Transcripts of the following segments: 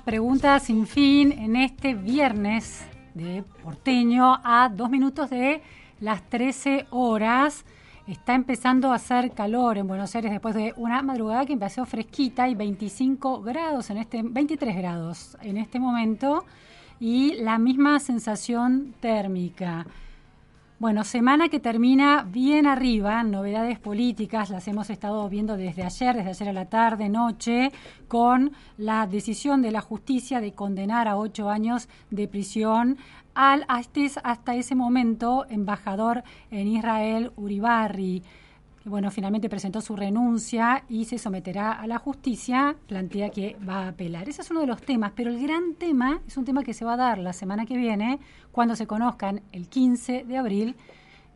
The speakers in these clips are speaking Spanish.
es la pregunta sin fin en este viernes de porteño a dos minutos de las 13 horas. Está empezando a hacer calor en Buenos Aires después de una madrugada que empezó fresquita y 25 grados en este 23 grados en este momento y la misma sensación térmica. Bueno, semana que termina bien arriba, novedades políticas, las hemos estado viendo desde ayer, desde ayer a la tarde, noche, con la decisión de la justicia de condenar a ocho años de prisión al hasta, ese momento embajador en Israel, Uribarri bueno, finalmente presentó su renuncia y se someterá a la justicia, plantea que va a apelar. Ese es uno de los temas, pero el gran tema es un tema que se va a dar la semana que viene, cuando se conozcan el 15 de abril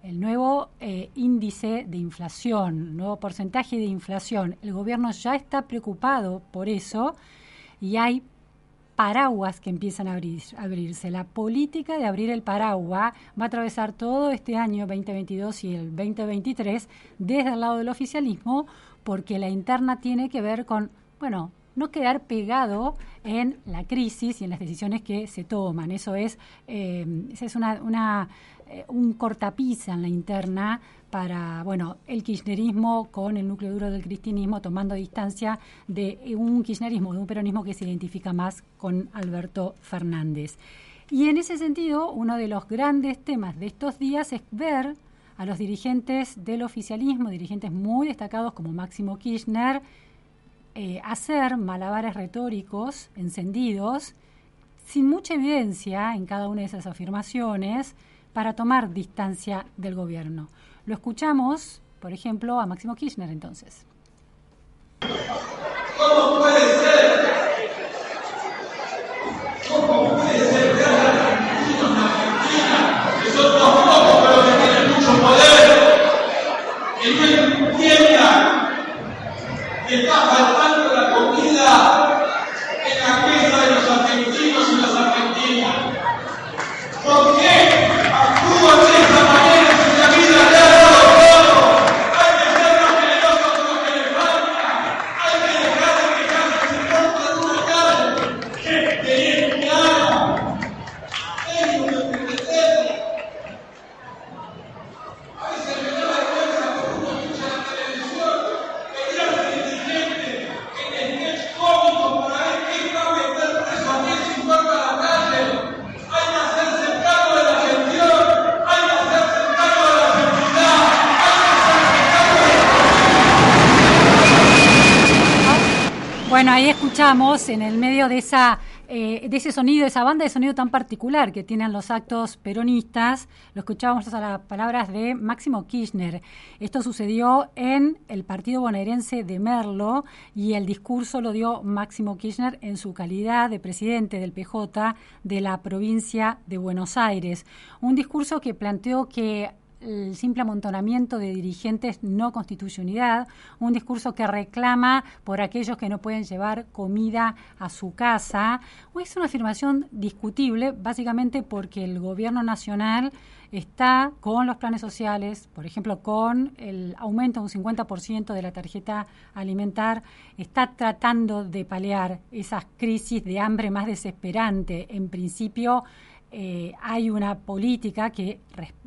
el nuevo eh, índice de inflación, nuevo porcentaje de inflación. El gobierno ya está preocupado por eso y hay paraguas que empiezan a abrir, abrirse. La política de abrir el paraguas va a atravesar todo este año 2022 y el 2023 desde el lado del oficialismo, porque la interna tiene que ver con, bueno, no quedar pegado en la crisis y en las decisiones que se toman. Eso es, eh, es una, eh, un cortapisa en la interna para, bueno, el kirchnerismo con el núcleo duro del cristianismo tomando distancia de un kirchnerismo, de un peronismo que se identifica más con Alberto Fernández. Y en ese sentido, uno de los grandes temas de estos días es ver a los dirigentes del oficialismo, dirigentes muy destacados como Máximo Kirchner, eh, hacer malabares retóricos encendidos, sin mucha evidencia en cada una de esas afirmaciones, para tomar distancia del gobierno. Lo escuchamos, por ejemplo, a Máximo Kirchner entonces. ¿Cómo puede ser? ¿Cómo puede ser que haya argentinos en Argentina, que son dos pocos pero que tienen mucho poder, que no entiendan que está faltando Bueno, ahí escuchamos en el medio de esa eh, de ese sonido, esa banda de sonido tan particular que tienen los actos peronistas, lo escuchábamos a las palabras de Máximo Kirchner. Esto sucedió en el partido bonaerense de Merlo y el discurso lo dio Máximo Kirchner en su calidad de presidente del PJ de la provincia de Buenos Aires. Un discurso que planteó que el simple amontonamiento de dirigentes no constituye unidad, un discurso que reclama por aquellos que no pueden llevar comida a su casa. Es una afirmación discutible, básicamente porque el gobierno nacional está con los planes sociales, por ejemplo, con el aumento de un 50% de la tarjeta alimentar, está tratando de paliar esas crisis de hambre más desesperante. En principio, eh, hay una política que,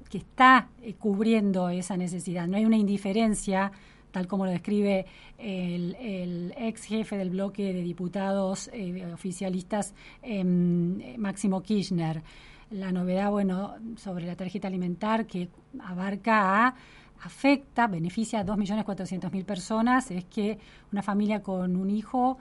que está eh, cubriendo esa necesidad. No hay una indiferencia, tal como lo describe el, ex jefe del bloque de diputados eh, oficialistas, em, Máximo Kirchner. La novedad, bueno, sobre la tarjeta alimentar que abarca a afecta, beneficia a 2.400.000 personas, es que una familia con un hijo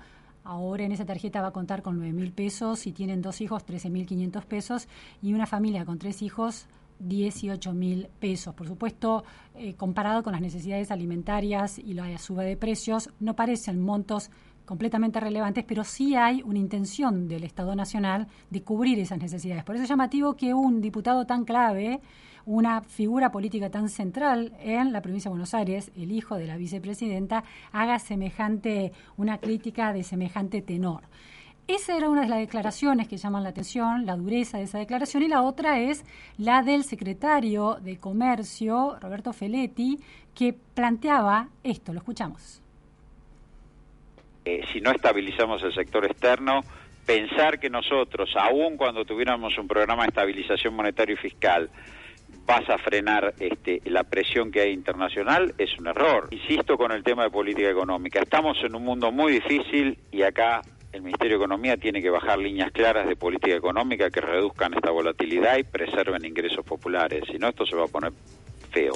Ahora en esa tarjeta va a contar con 9 mil pesos, si tienen dos hijos, 13 mil 500 pesos, y una familia con tres hijos, 18 mil pesos. Por supuesto, eh, comparado con las necesidades alimentarias y la suba de precios, no parecen montos completamente relevantes, pero sí hay una intención del Estado Nacional de cubrir esas necesidades. Por eso es llamativo que un diputado tan clave, una figura política tan central en la provincia de Buenos Aires, el hijo de la vicepresidenta, haga semejante, una crítica de semejante tenor. Esa era una de las declaraciones que llaman la atención, la dureza de esa declaración, y la otra es la del secretario de Comercio, Roberto Feletti, que planteaba esto, lo escuchamos. Eh, si no estabilizamos el sector externo, pensar que nosotros, aun cuando tuviéramos un programa de estabilización monetaria y fiscal, vas a frenar este, la presión que hay internacional, es un error. Insisto con el tema de política económica. Estamos en un mundo muy difícil y acá el Ministerio de Economía tiene que bajar líneas claras de política económica que reduzcan esta volatilidad y preserven ingresos populares. Si no, esto se va a poner feo.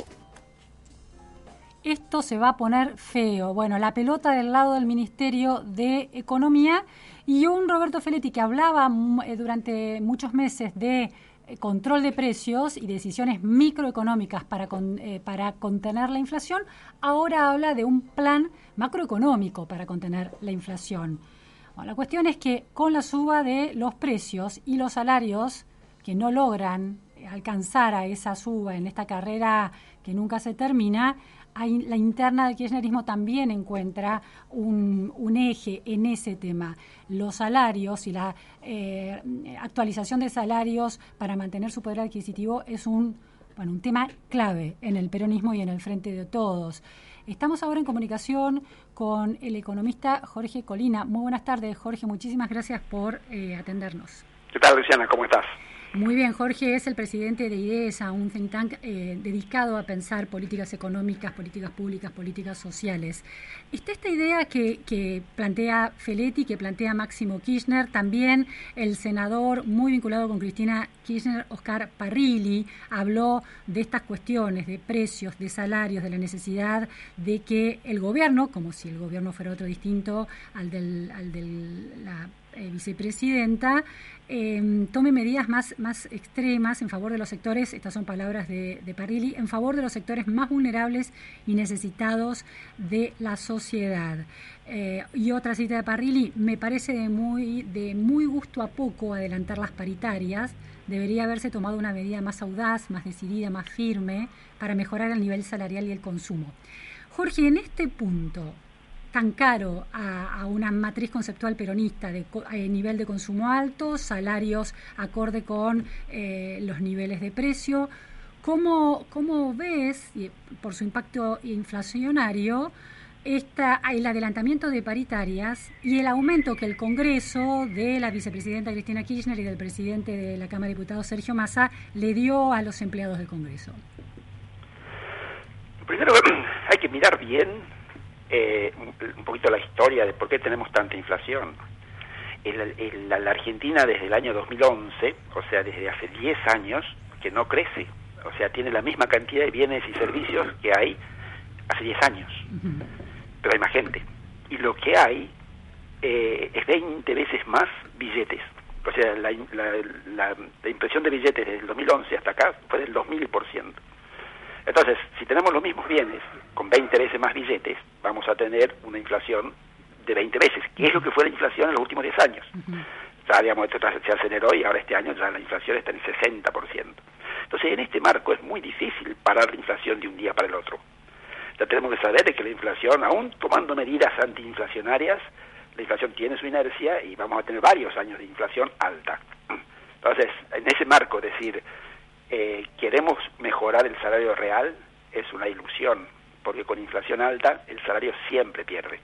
Esto se va a poner feo. Bueno, la pelota del lado del Ministerio de Economía y un Roberto Feletti que hablaba eh, durante muchos meses de eh, control de precios y decisiones microeconómicas para, eh, para contener la inflación, ahora habla de un plan macroeconómico para contener la inflación la cuestión es que con la suba de los precios y los salarios que no logran alcanzar a esa suba en esta carrera que nunca se termina, la interna del kirchnerismo también encuentra un, eje en ese tema. Los salarios y la eh, actualización de salarios para mantener su poder adquisitivo es un, bueno, un tema clave en el peronismo y en el frente de todos. Estamos ahora en comunicación con el economista Jorge Colina. Muy buenas tardes, Jorge. Muchísimas gracias por eh, atendernos. ¿Qué tal, Luciana? ¿Cómo estás? Muy bien, Jorge es el presidente de IDESA, un think tank eh, dedicado a pensar políticas económicas, políticas públicas, políticas sociales. Está esta idea que, plantea Feletti, que plantea Máximo Kirchner, también el senador muy vinculado con Cristina Kirchner, Oscar Parrilli, habló de estas cuestiones, de precios, de salarios, de la necesidad de que el gobierno, como si el gobierno fuera otro distinto al de al del, la eh, vicepresidenta, em, tome medidas más, más extremas en favor de los sectores, estas son palabras de, Parrilli, en favor de los sectores más vulnerables y necesitados de la sociedad. Eh, y otra cita de Parrilli, me parece de muy, de muy gusto a poco adelantar las paritarias, debería haberse tomado una medida más audaz, más decidida, más firme, para mejorar el nivel salarial y el consumo. Jorge, en este punto, tan caro a, una matriz conceptual peronista de eh, nivel de consumo alto, salarios acorde con eh, los niveles de precio. ¿Cómo, cómo ves, por su impacto inflacionario, esta, el adelantamiento de paritarias y el aumento que el Congreso de la vicepresidenta Cristina Kirchner y del presidente de la Cámara de Diputados Sergio Massa le dio a los empleados del Congreso? Primero hay que mirar bien eh, un poquito la historia de por qué tenemos tanta inflación. En la, Argentina desde el año 2011, o sea, desde hace 10 años, que no crece. O sea, tiene la misma cantidad de bienes y servicios que hay hace 10 años. Pero hay más gente. Y lo que hay eh, es 20 veces más billetes. O sea, la, la, la impresión de billetes desde el 2011 hasta acá fue del 2000%. Entonces, si tenemos los mismos bienes con 20 veces más billetes, vamos a tener una inflación de 20 veces, que es lo que fue la inflación en los últimos 10 años. Ya, digamos, esto se aceleró y ahora este año ya la inflación está en 60%. Entonces, en este marco es muy difícil parar la inflación de un día para el otro. Ya tenemos que saber que la inflación, aún tomando medidas antiinflacionarias, la inflación tiene su inercia y vamos a tener varios años de inflación alta. Entonces, en ese marco, decir, eh, queremos mejorar el salario real, es una ilusión, porque con inflación alta el salario siempre pierde.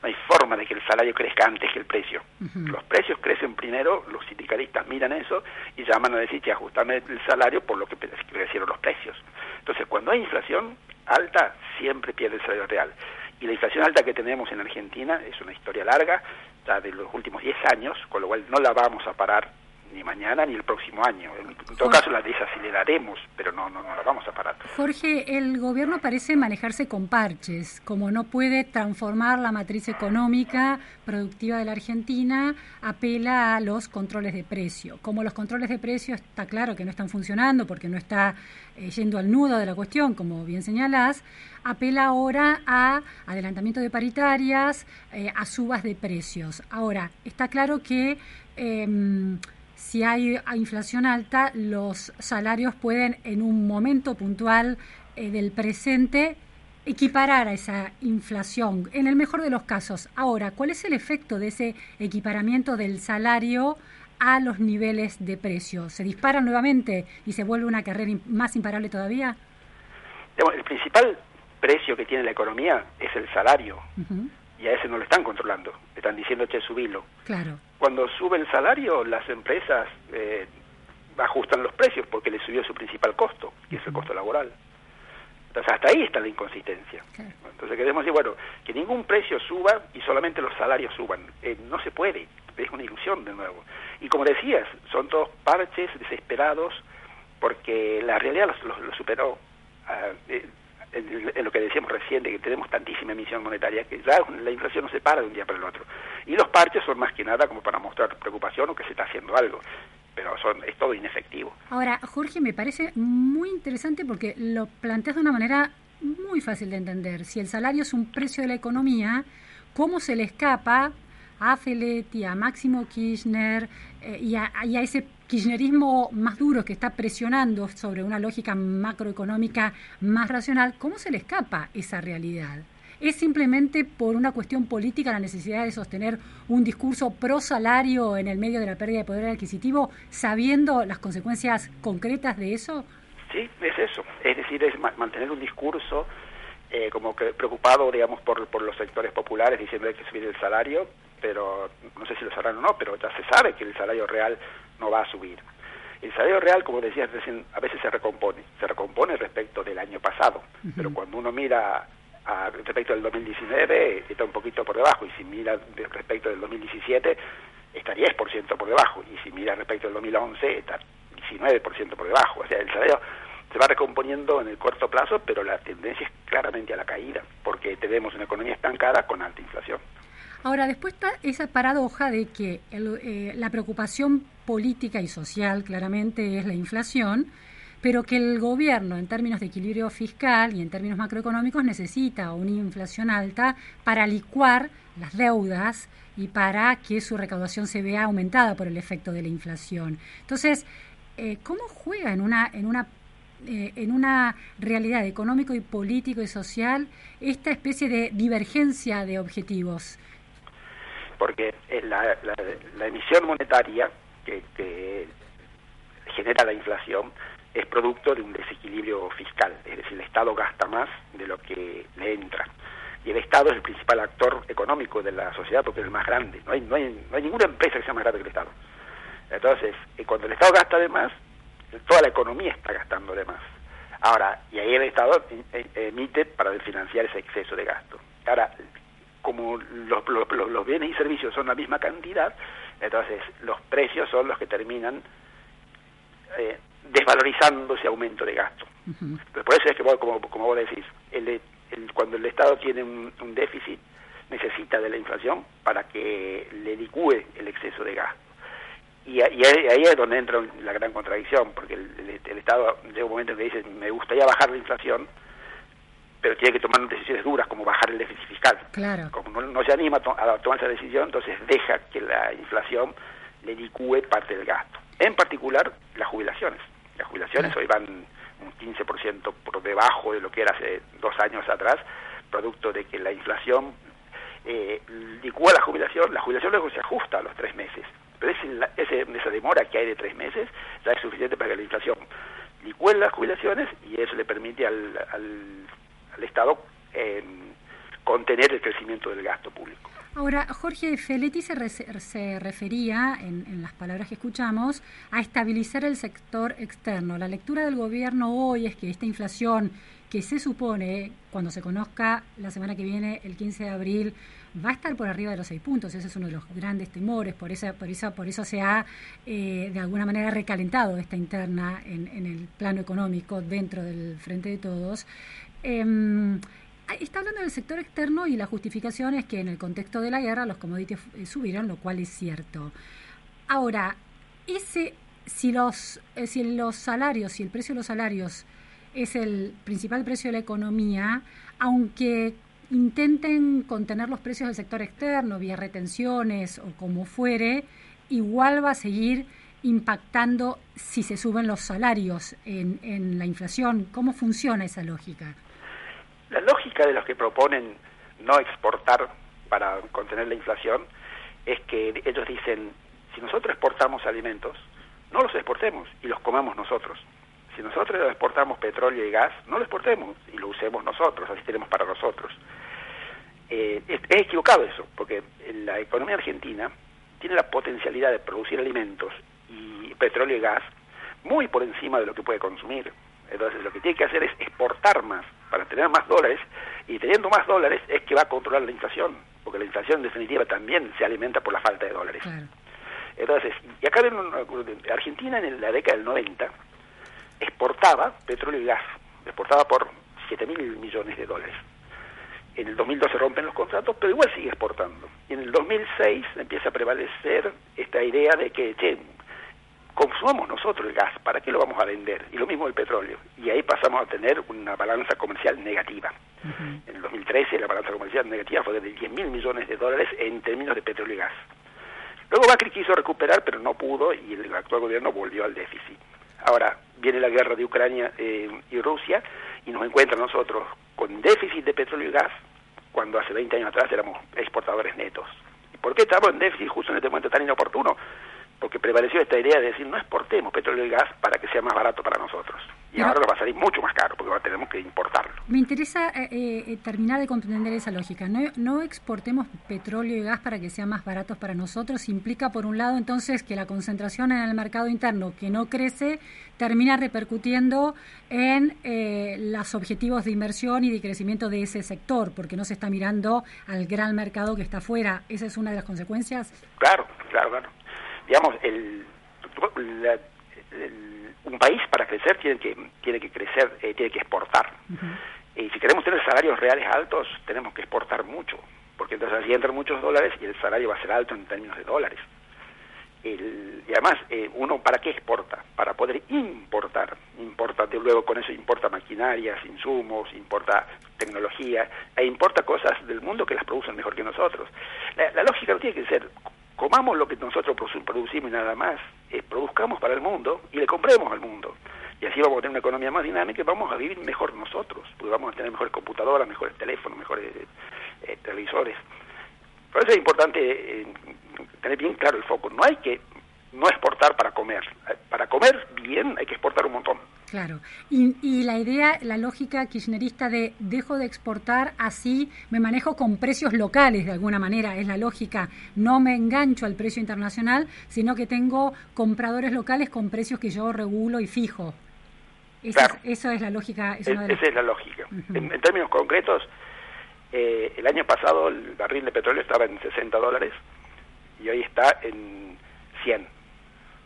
No hay forma de que el salario crezca antes que el precio. Los precios crecen primero, los sindicalistas miran eso y llaman a decir que ajustame el salario por lo que crecieron los precios. Entonces, cuando hay inflación alta, siempre pierde el salario real. Y la inflación alta que tenemos en Argentina es una historia larga, ya de los últimos 10 años, con lo cual no la vamos a parar ni mañana ni el próximo año. En, todo caso la desaceleraremos, pero no, no, no la vamos a parar. Jorge, el gobierno parece manejarse con parches, como no puede transformar la matriz económica productiva de la Argentina, apela a los controles de precio. Como los controles de precio está claro que no están funcionando porque no está eh, yendo al nudo de la cuestión, como bien señalás, apela ahora a adelantamiento de paritarias, eh, a subas de precios. Ahora, está claro que em, si hay inflación alta, los salarios pueden en un momento puntual eh, del presente equiparar a esa inflación, en el mejor de los casos. Ahora, ¿cuál es el efecto de ese equiparamiento del salario a los niveles de precio? ¿Se dispara nuevamente y se vuelve una carrera más imparable todavía? El principal precio que tiene la economía es el salario. Y a ese no lo están controlando. Están diciendo, che, subilo. Claro. Cuando sube el salario, las empresas eh, ajustan los precios porque les subió su principal costo, que es el costo laboral. Entonces, hasta ahí está la inconsistencia. Entonces, queremos decir, bueno, que ningún precio suba y solamente los salarios suban. Eh, no se puede, es una ilusión de nuevo. Y como decías, son todos parches desesperados porque la realidad los, superó. Ah, eh, en, lo que decíamos recién, de que tenemos tantísima emisión monetaria que ya la inflación no se para de un día para el otro. Y los parches son más que nada como para mostrar preocupación o que se está haciendo algo pero son, es todo inefectivo. Ahora, Jorge, me parece muy interesante porque lo planteas de una manera muy fácil de entender. Si el salario es un precio de la economía, ¿cómo se le escapa a Feletti, a Máximo Kirchner eh, y, a, y, a, ese kirchnerismo más duro que está presionando sobre una lógica macroeconómica más racional? ¿Cómo se le escapa esa realidad? ¿Es simplemente por una cuestión política la necesidad de sostener un discurso pro salario en el medio de la pérdida de poder adquisitivo, sabiendo las consecuencias concretas de eso? Sí, es eso. Es decir, es mantener un discurso eh, como que preocupado, digamos, por, por los sectores populares diciendo que hay que subir el salario, pero no sé si lo sabrán o no, pero ya se sabe que el salario real no va a subir. El salario real, como decías recién, a veces se recompone, se recompone respecto del año pasado, pero cuando uno mira respecto del 2019 está un poquito por debajo y si mira respecto del 2017 está 10% por debajo y si mira respecto del 2011 está 19% por debajo. O sea, el salario se va recomponiendo en el corto plazo, pero la tendencia es claramente a la caída, porque tenemos una economía estancada con alta inflación. Ahora, después está esa paradoja de que eh, la preocupación política y social claramente es la inflación, pero que el gobierno, en términos de equilibrio fiscal y en términos macroeconómicos, necesita una inflación alta para licuar las deudas y para que su recaudación se vea aumentada por el efecto de la inflación. Entonces, eh, ¿cómo juega en una, en una eh, en una realidad económico y político y social esta especie de divergencia de objetivos? Porque la, la, emisión monetaria que, que genera la inflación es producto de un desequilibrio fiscal, es decir, el Estado gasta más de lo que le entra. Y el Estado es el principal actor económico de la sociedad porque es el más grande. No hay, no hay, no hay ninguna empresa que sea más grande que el Estado. Entonces, eh, cuando el Estado gasta de más, toda la economía está gastando de más. Ahora, y ahí el Estado eh, emite para financiar ese exceso de gasto. Ahora, como los, los bienes y servicios son la misma cantidad, entonces los precios son los que terminan eh, desvalorizando ese aumento de gasto. por eso es que, como, como vos decís, el, cuando el Estado tiene un, déficit, necesita de la inflación para que le licúe el exceso de gasto. Y, ahí, es donde entra la gran contradicción, porque el, Estado llega un momento en que dice, me gustaría bajar la inflación, pero tiene que tomar decisiones duras como bajar el déficit fiscal. Claro. Como no, se anima a, tomar esa decisión, entonces deja que la inflación le licúe parte del gasto. En particular, las jubilaciones. Las jubilaciones hoy van un 15% por debajo de lo que era hace dos años atrás, producto de que la inflación eh, licúa la jubilación, la jubilación luego se ajusta a los tres meses, pero ese, esa demora que hay de tres meses ya es suficiente para que la inflación licúe las jubilaciones y eso le permite al, al, Estado eh, contener el crecimiento del gasto público. Ahora, Jorge Feletti se, se refería, en, en, las palabras que escuchamos, a estabilizar el sector externo. La lectura del gobierno hoy es que esta inflación que se supone, cuando se conozca la semana que viene, el 15 de abril, va a estar por arriba de los seis puntos. Ese es uno de los grandes temores. Por, esa, por, eso, por eso se ha, eh, de alguna manera, recalentado esta interna en, en, el plano económico dentro del Frente de Todos. Eh, está hablando del sector externo y la justificación es que en el contexto de la guerra los commodities eh, subieron, lo cual es cierto. Ahora, ese, si los, eh, si los salarios, si el precio de los salarios es el principal precio de la economía, aunque intenten contener los precios del sector externo vía retenciones o como fuere, igual va a seguir impactando si se suben los salarios en, en la inflación. ¿Cómo funciona esa lógica? La lógica de los que proponen no exportar para contener la inflación es que ellos dicen, si nosotros exportamos alimentos, no los exportemos y los comamos nosotros. Si nosotros exportamos petróleo y gas, no lo exportemos y lo usemos nosotros, así tenemos para nosotros. Eh, es, es equivocado eso, porque la economía argentina tiene la potencialidad de producir alimentos y petróleo y gas muy por encima de lo que puede consumir. Entonces lo que tiene que hacer es exportar más para tener más dólares y teniendo más dólares es que va a controlar la inflación, porque la inflación en definitiva también se alimenta por la falta de dólares. Claro. Entonces, y acá ven, Argentina en la década del 90 exportaba petróleo y gas, exportaba por 7 mil millones de dólares. En el 2012 se rompen los contratos, pero igual sigue exportando. Y en el 2006 empieza a prevalecer esta idea de que, che, consumamos nosotros el gas, ¿para qué lo vamos a vender? Y lo mismo el petróleo. Y ahí pasamos a tener una balanza comercial negativa. Uh -huh. En el 2013 la balanza comercial negativa fue de 10 mil millones de dólares en términos de petróleo y gas. Luego Macri quiso recuperar, pero no pudo y el actual gobierno volvió al déficit. Ahora viene la guerra de Ucrania eh, y Rusia y nos encuentra nosotros con déficit de petróleo y gas cuando hace 20 años atrás éramos exportadores netos. ¿Y por qué estamos en déficit justo en este momento tan inoportuno? Porque prevaleció esta idea de decir no exportemos petróleo y gas para que sea más barato para nosotros. Y Pero, ahora nos va a salir mucho más caro porque ahora tenemos que importarlo. Me interesa eh, eh, terminar de comprender esa lógica. No, no exportemos petróleo y gas para que sean más baratos para nosotros. Implica, por un lado, entonces que la concentración en el mercado interno que no crece termina repercutiendo en eh, los objetivos de inversión y de crecimiento de ese sector, porque no se está mirando al gran mercado que está afuera. ¿Esa es una de las consecuencias? Claro, claro, claro digamos, el, la, el, un país para crecer tiene que tiene que crecer, eh, tiene que exportar. Uh -huh. Y si queremos tener salarios reales altos, tenemos que exportar mucho, porque entonces allí entran muchos dólares y el salario va a ser alto en términos de dólares. El, y además, eh, uno para qué exporta? Para poder importar. Importa, de luego con eso importa maquinarias, insumos, importa tecnología, e importa cosas del mundo que las producen mejor que nosotros. La, la lógica no tiene que ser comamos lo que nosotros producimos y nada más, eh, produzcamos para el mundo y le compremos al mundo. Y así vamos a tener una economía más dinámica y vamos a vivir mejor nosotros, porque vamos a tener mejores computadoras, mejores teléfonos, mejores eh, televisores. Por eso es importante eh, tener bien claro el foco. No hay que no exportar para comer. Para comer bien hay que exportar un montón. Claro. Y, y, la idea, la lógica kirchnerista de dejo de exportar, así me manejo con precios locales de alguna manera, es la lógica. No me engancho al precio internacional, sino que tengo compradores locales con precios que yo regulo y fijo. Esa, claro. es, eso es la lógica. Es, esa es la lógica. Uh -huh. en, en, términos concretos, eh, el año pasado el barril de petróleo estaba en 60 dólares y hoy está en 100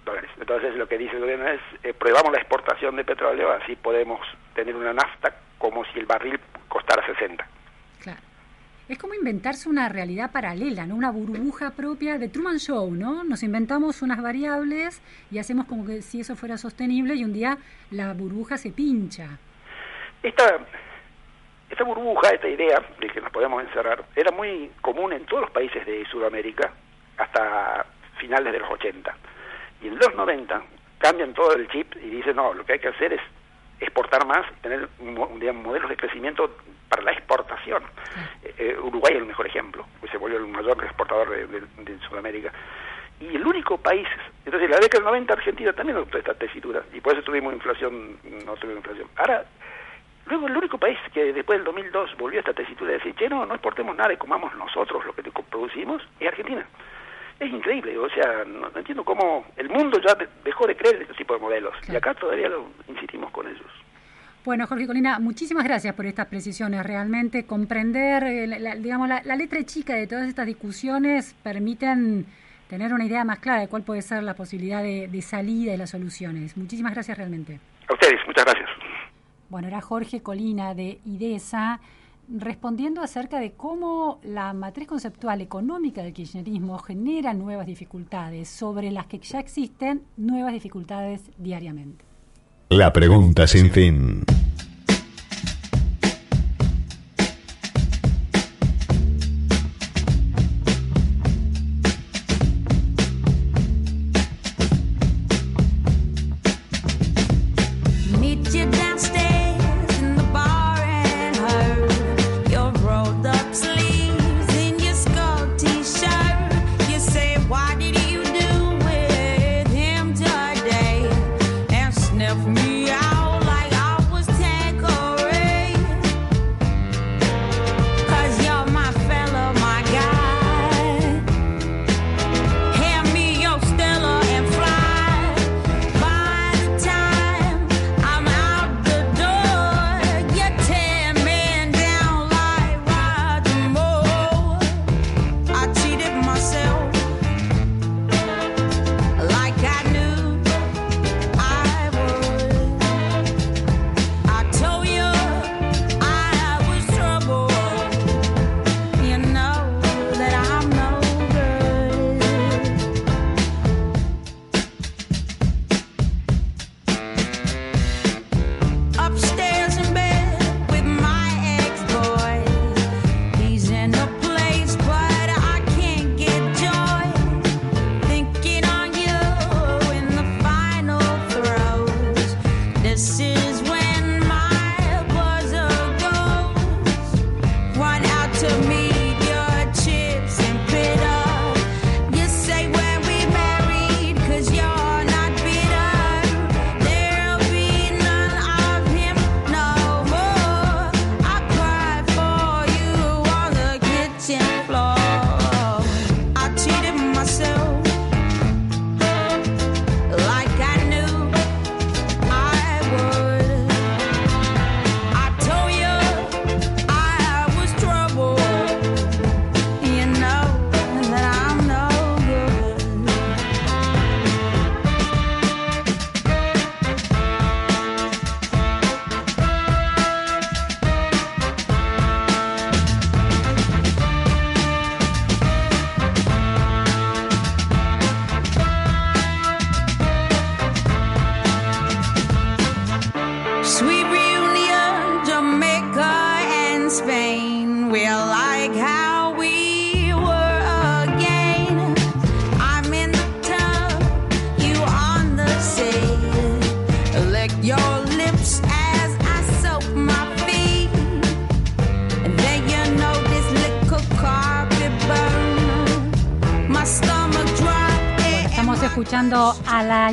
dólares. Entonces lo que dice el gobierno es, eh, probamos la exportación de petróleo, así podemos tener una nafta como si el barril costara 60. Claro. Es como inventarse una realidad paralela, ¿no? Una burbuja propia de Truman Show, ¿no? Nos inventamos unas variables y hacemos como que si eso fuera sostenible y un día la burbuja se pincha. Esta, esta burbuja, esta idea de que nos podemos encerrar, era muy común en todos los países de Sudamérica hasta finales de los 80 y en los 90 cambian todo el chip y dicen, no, lo que hay que hacer es exportar más, tener digamos, modelos de crecimiento para la exportación. Sí. Eh, Uruguay es el mejor ejemplo, pues se volvió el mayor exportador de, de, de, Sudamérica. Y el único país, entonces en la década del 90 Argentina también adoptó esta tesitura, y por eso tuvimos inflación, no tuvimos inflación. Ahora, Luego, el único país que después del 2002 volvió a esta tesitura de decir, che, no, no exportemos nada y comamos nosotros lo que producimos, es Argentina. Es increíble, o sea, no, entiendo cómo el mundo ya dejó de creer en este tipo de modelos y acá todavía lo insistimos con ellos. Bueno, Jorge Colina, muchísimas gracias por estas precisiones. Realmente comprender, eh, la, digamos, la, letra chica de todas estas discusiones permiten tener una idea más clara de cuál puede ser la posibilidad de, de salida de las soluciones. Muchísimas gracias realmente. A ustedes, muchas gracias. Bueno, era Jorge Colina de IDESA respondiendo acerca de cómo la matriz conceptual económica del kirchnerismo genera nuevas dificultades sobre las que ya existen nuevas dificultades diariamente. La pregunta sin fin.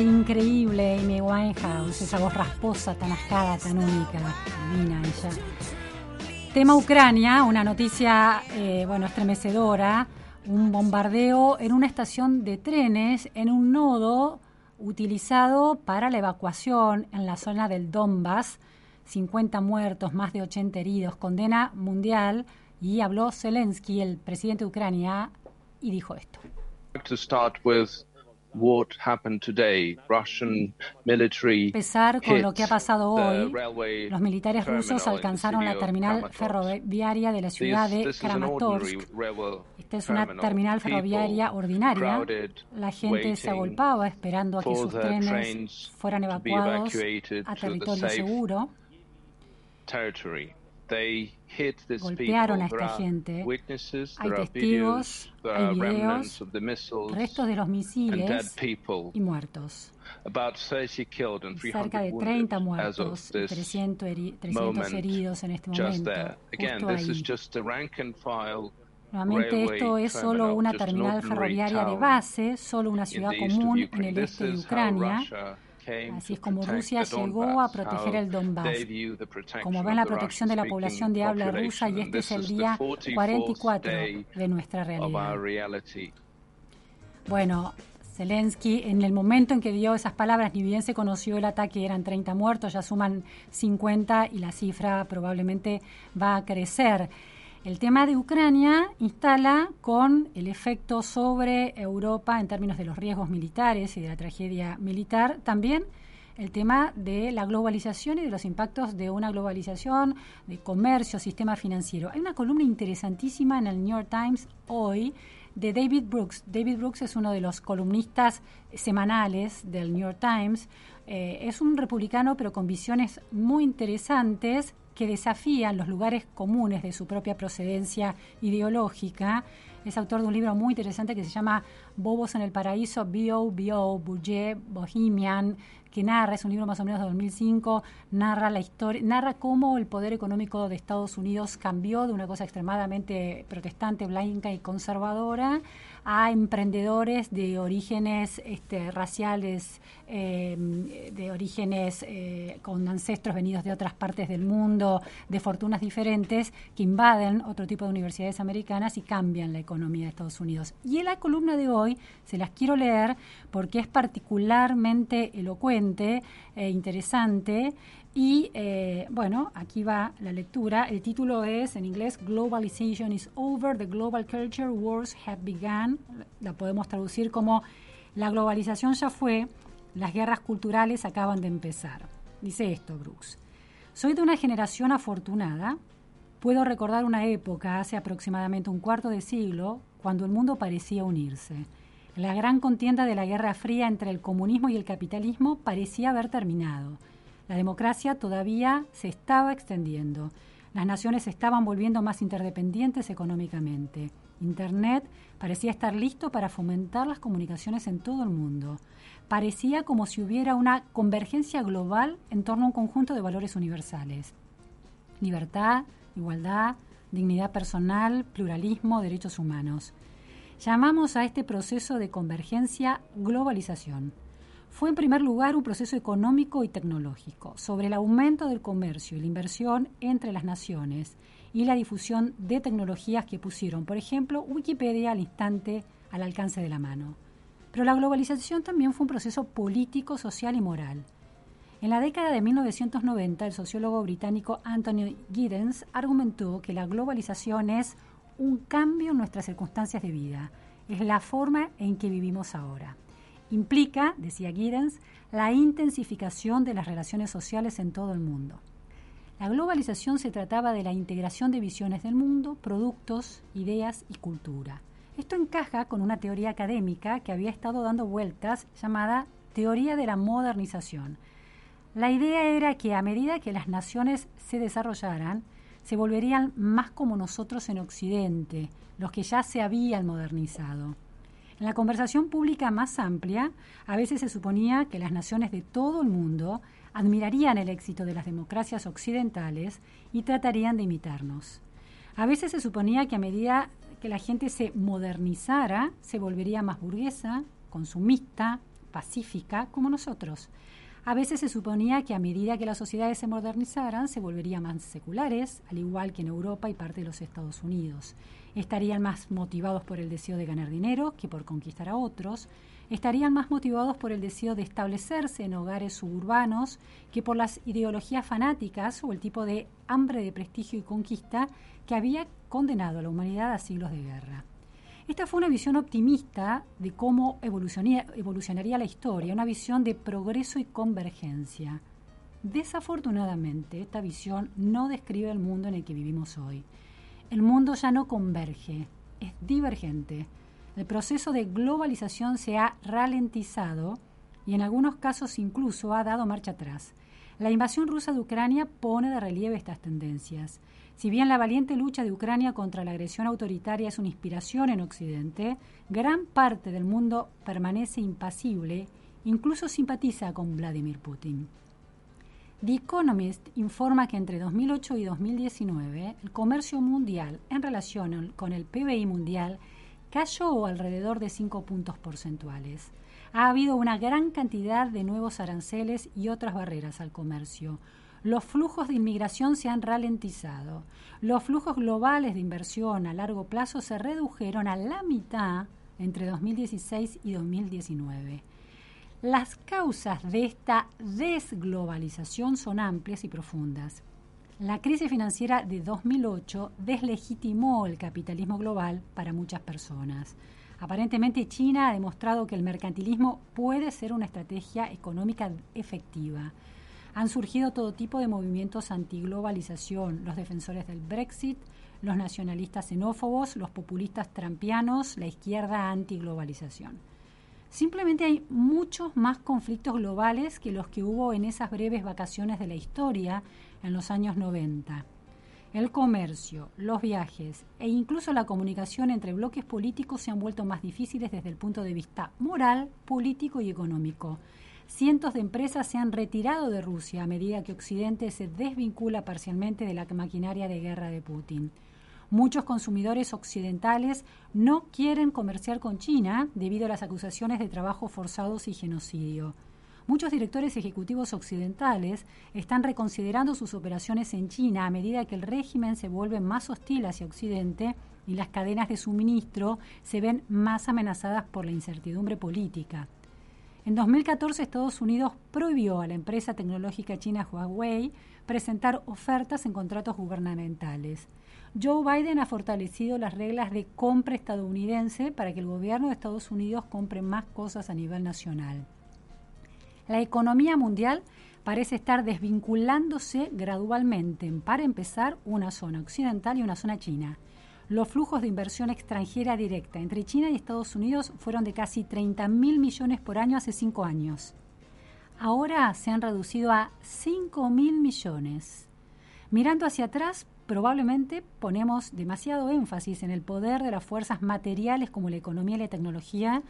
Increíble Amy Winehouse, esa voz rasposa, tan ajada, tan única, divina ella. Tema Ucrania, una noticia, eh, bueno, estremecedora, un bombardeo en una estación de trenes, en un nodo utilizado para la evacuación en la zona del Donbass, 50 muertos, más de 80 heridos, condena mundial, y habló Zelensky, el presidente de Ucrania, y dijo esto. Pesar con lo que ha pasado hoy, los militares rusos alcanzaron la terminal ferroviaria de la ciudad de Kramatorsk. Esta es una terminal ferroviaria ordinaria. La gente se agolpaba esperando a que sus trenes fueran evacuados a territorio seguro golpearon a esta gente. Hay testigos, hay videos, restos de los misiles y muertos. Cerca de 30 muertos y 300, heridos en este momento. Justo ahí. Nuevamente, esto es solo una terminal ferroviaria de base, solo una ciudad común en el este de Ucrania Así es como Rusia llegó a proteger el Donbass. Como ven, la protección de la población de habla rusa y este es el día 44 de nuestra realidad. Bueno, Zelensky, en el momento en que dio esas palabras, ni bien se conoció el ataque, eran 30 muertos, ya suman 50 y la cifra probablemente va a crecer. El tema de Ucrania instala con el efecto sobre Europa en términos de los riesgos militares y de la tragedia militar, también el tema de la globalización y de los impactos de una globalización de comercio, sistema financiero. Hay una columna interesantísima en el New York Times hoy de David Brooks. David Brooks es uno de los columnistas semanales del New York Times. Eh, es un republicano pero con visiones muy interesantes que desafían los lugares comunes de su propia procedencia ideológica. Es autor de un libro muy interesante que se llama Bobos en el Paraíso, B.O.B.O., Bourget, Bohemian, que narra, es un libro más o menos de 2005, narra la historia, narra cómo el poder económico de Estados Unidos cambió de una cosa extremadamente protestante, blanca y conservadora a emprendedores de orígenes este, raciales, eh, de orígenes eh, con ancestros venidos de otras partes del mundo, de fortunas diferentes, que invaden otro tipo de universidades americanas y cambian la economía de Estados Unidos. Y en la columna de hoy se las quiero leer porque es particularmente elocuente e interesante y eh, bueno, aquí va la lectura. El título es en inglés Globalization is over, the global culture wars have begun. La podemos traducir como la globalización ya fue, las guerras culturales acaban de empezar. Dice esto Brooks. Soy de una generación afortunada. Puedo recordar una época, hace aproximadamente un cuarto de siglo, cuando el mundo parecía unirse. La gran contienda de la Guerra Fría entre el comunismo y el capitalismo parecía haber terminado la democracia todavía se estaba extendiendo. Las naciones se estaban volviendo más interdependientes económicamente. Internet parecía estar listo para fomentar las comunicaciones en todo el mundo. Parecía como si hubiera una convergencia global en torno a un conjunto de valores universales. Libertad, igualdad, dignidad personal, pluralismo, derechos humanos. Llamamos a este proceso de convergencia globalización fue en primer lugar un proceso económico y tecnológico sobre el aumento del comercio y la inversión entre las naciones y la difusión de tecnologías que pusieron, por ejemplo, Wikipedia al instante al alcance de la mano. Pero la globalización también fue un proceso político, social y moral. En la década de 1990, el sociólogo británico Anthony Giddens argumentó que la globalización es un cambio en nuestras circunstancias de vida, es la forma en que vivimos ahora. Implica, decía Giddens, la intensificación de las relaciones sociales en todo el mundo. La globalización se trataba de la integración de visiones del mundo, productos, ideas y cultura. Esto encaja con una teoría académica que había estado dando vueltas llamada teoría de la modernización. La idea era que a medida que las naciones se desarrollaran, se volverían más como nosotros en Occidente, los que ya se habían modernizado. En la conversación pública más amplia, a veces se suponía que las naciones de todo el mundo admirarían el éxito de las democracias occidentales y tratarían de imitarnos. A veces se suponía que a medida que la gente se modernizara, se volvería más burguesa, consumista, pacífica, como nosotros. A veces se suponía que a medida que las sociedades se modernizaran, se volverían más seculares, al igual que en Europa y parte de los Estados Unidos estarían más motivados por el deseo de ganar dinero que por conquistar a otros, estarían más motivados por el deseo de establecerse en hogares suburbanos que por las ideologías fanáticas o el tipo de hambre de prestigio y conquista que había condenado a la humanidad a siglos de guerra. Esta fue una visión optimista de cómo evolucionaría la historia, una visión de progreso y convergencia. Desafortunadamente, esta visión no describe el mundo en el que vivimos hoy. El mundo ya no converge, es divergente. El proceso de globalización se ha ralentizado y en algunos casos incluso ha dado marcha atrás. La invasión rusa de Ucrania pone de relieve estas tendencias. Si bien la valiente lucha de Ucrania contra la agresión autoritaria es una inspiración en Occidente, gran parte del mundo permanece impasible, incluso simpatiza con Vladimir Putin. The Economist informa que entre 2008 y 2019 el comercio mundial en relación con el PBI mundial cayó alrededor de 5 puntos porcentuales. ha habido una gran cantidad de nuevos aranceles y otras barreras al comercio. Los flujos de inmigración se han ralentizado. Los flujos globales de inversión a largo plazo se redujeron a la mitad entre 2016 y 2019. Las causas de esta desglobalización son amplias y profundas. La crisis financiera de 2008 deslegitimó el capitalismo global para muchas personas. Aparentemente China ha demostrado que el mercantilismo puede ser una estrategia económica efectiva. Han surgido todo tipo de movimientos antiglobalización, los defensores del Brexit, los nacionalistas xenófobos, los populistas trampianos, la izquierda antiglobalización. Simplemente hay muchos más conflictos globales que los que hubo en esas breves vacaciones de la historia en los años 90. El comercio, los viajes e incluso la comunicación entre bloques políticos se han vuelto más difíciles desde el punto de vista moral, político y económico. Cientos de empresas se han retirado de Rusia a medida que Occidente se desvincula parcialmente de la maquinaria de guerra de Putin. Muchos consumidores occidentales no quieren comerciar con China debido a las acusaciones de trabajo forzados y genocidio. Muchos directores ejecutivos occidentales están reconsiderando sus operaciones en China a medida que el régimen se vuelve más hostil hacia Occidente y las cadenas de suministro se ven más amenazadas por la incertidumbre política. En 2014 Estados Unidos prohibió a la empresa tecnológica china Huawei presentar ofertas en contratos gubernamentales. Joe Biden ha fortalecido las reglas de compra estadounidense para que el gobierno de Estados Unidos compre más cosas a nivel nacional. La economía mundial parece estar desvinculándose gradualmente, para empezar, una zona occidental y una zona china. Los flujos de inversión extranjera directa entre China y Estados Unidos fueron de casi 30 mil millones por año hace cinco años. Ahora se han reducido a 5 mil millones. Mirando hacia atrás, probablemente ponemos demasiado énfasis en el poder de las fuerzas materiales como la economía y la tecnología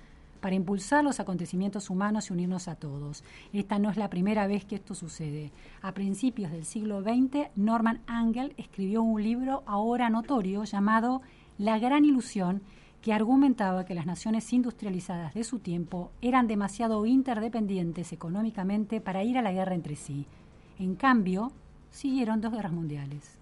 para impulsar los acontecimientos humanos y unirnos a todos. Esta no es la primera vez que esto sucede. A principios del siglo XX, Norman Angel escribió un libro ahora notorio llamado La gran ilusión, que argumentaba que las naciones industrializadas de su tiempo eran demasiado interdependientes económicamente para ir a la guerra entre sí. En cambio, siguieron dos guerras mundiales.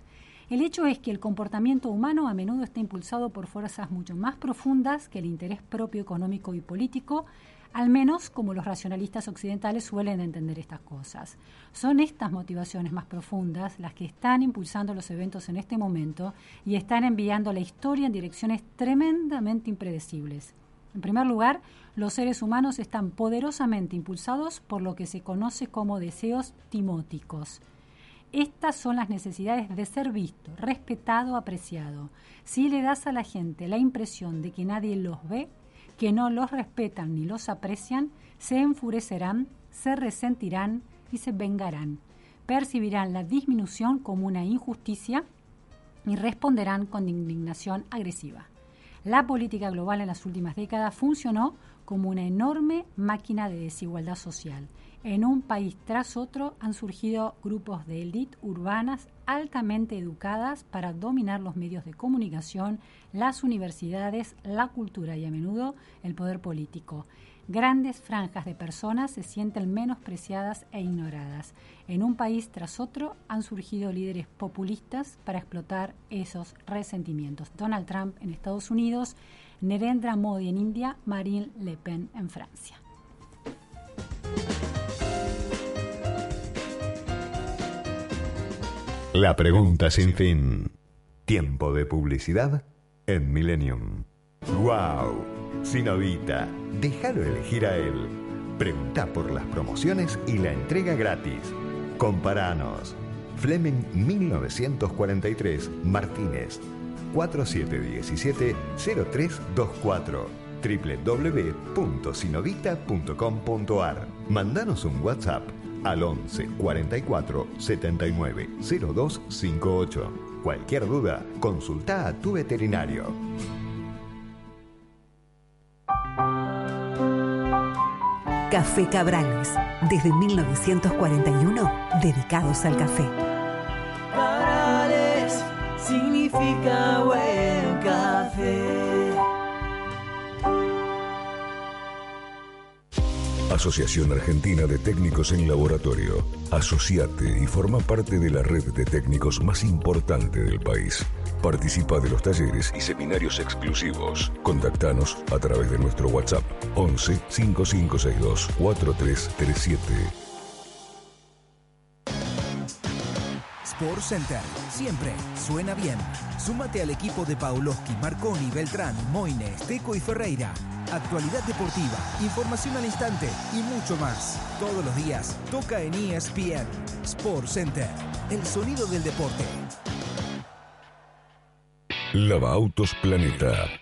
El hecho es que el comportamiento humano a menudo está impulsado por fuerzas mucho más profundas que el interés propio económico y político, al menos como los racionalistas occidentales suelen entender estas cosas. Son estas motivaciones más profundas las que están impulsando los eventos en este momento y están enviando la historia en direcciones tremendamente impredecibles. En primer lugar, los seres humanos están poderosamente impulsados por lo que se conoce como deseos timóticos. Estas son las necesidades de ser visto, respetado, apreciado. Si le das a la gente la impresión de que nadie los ve, que no los respetan ni los aprecian, se enfurecerán, se resentirán y se vengarán. Percibirán la disminución como una injusticia y responderán con indignación agresiva. La política global en las últimas décadas funcionó como una enorme máquina de desigualdad social en un país tras otro han surgido grupos de élite urbanas altamente educadas para dominar los medios de comunicación, las universidades, la cultura y a menudo el poder político. Grandes franjas de personas se sienten menospreciadas e ignoradas. En un país tras otro han surgido líderes populistas para explotar esos resentimientos. Donald Trump en Estados Unidos, Narendra Modi en India, Marine Le Pen en Francia. La pregunta sin fin. Tiempo de publicidad en Millennium. ¡Wow! Sinovita, déjalo elegir a él. Pregunta por las promociones y la entrega gratis. Comparanos. Fleming 1943, Martínez. 4717-0324 www.sinovita.com.ar Mandanos un WhatsApp al 11 44 79 0258. Cualquier duda, consulta a tu veterinario. Café Cabrales, desde 1941, dedicados al café. Cabrales significa buen café. Asociación Argentina de Técnicos en Laboratorio. Asociate y forma parte de la red de técnicos más importante del país. Participa de los talleres y seminarios exclusivos. Contactanos a través de nuestro WhatsApp 11 5562 4337. Sport Center. Siempre suena bien. Súmate al equipo de Pauloski, Marconi, Beltrán, Moines, Teco y Ferreira. Actualidad deportiva, información al instante y mucho más. Todos los días toca en ESPN. Sport Center. El sonido del deporte. Lava Autos Planeta.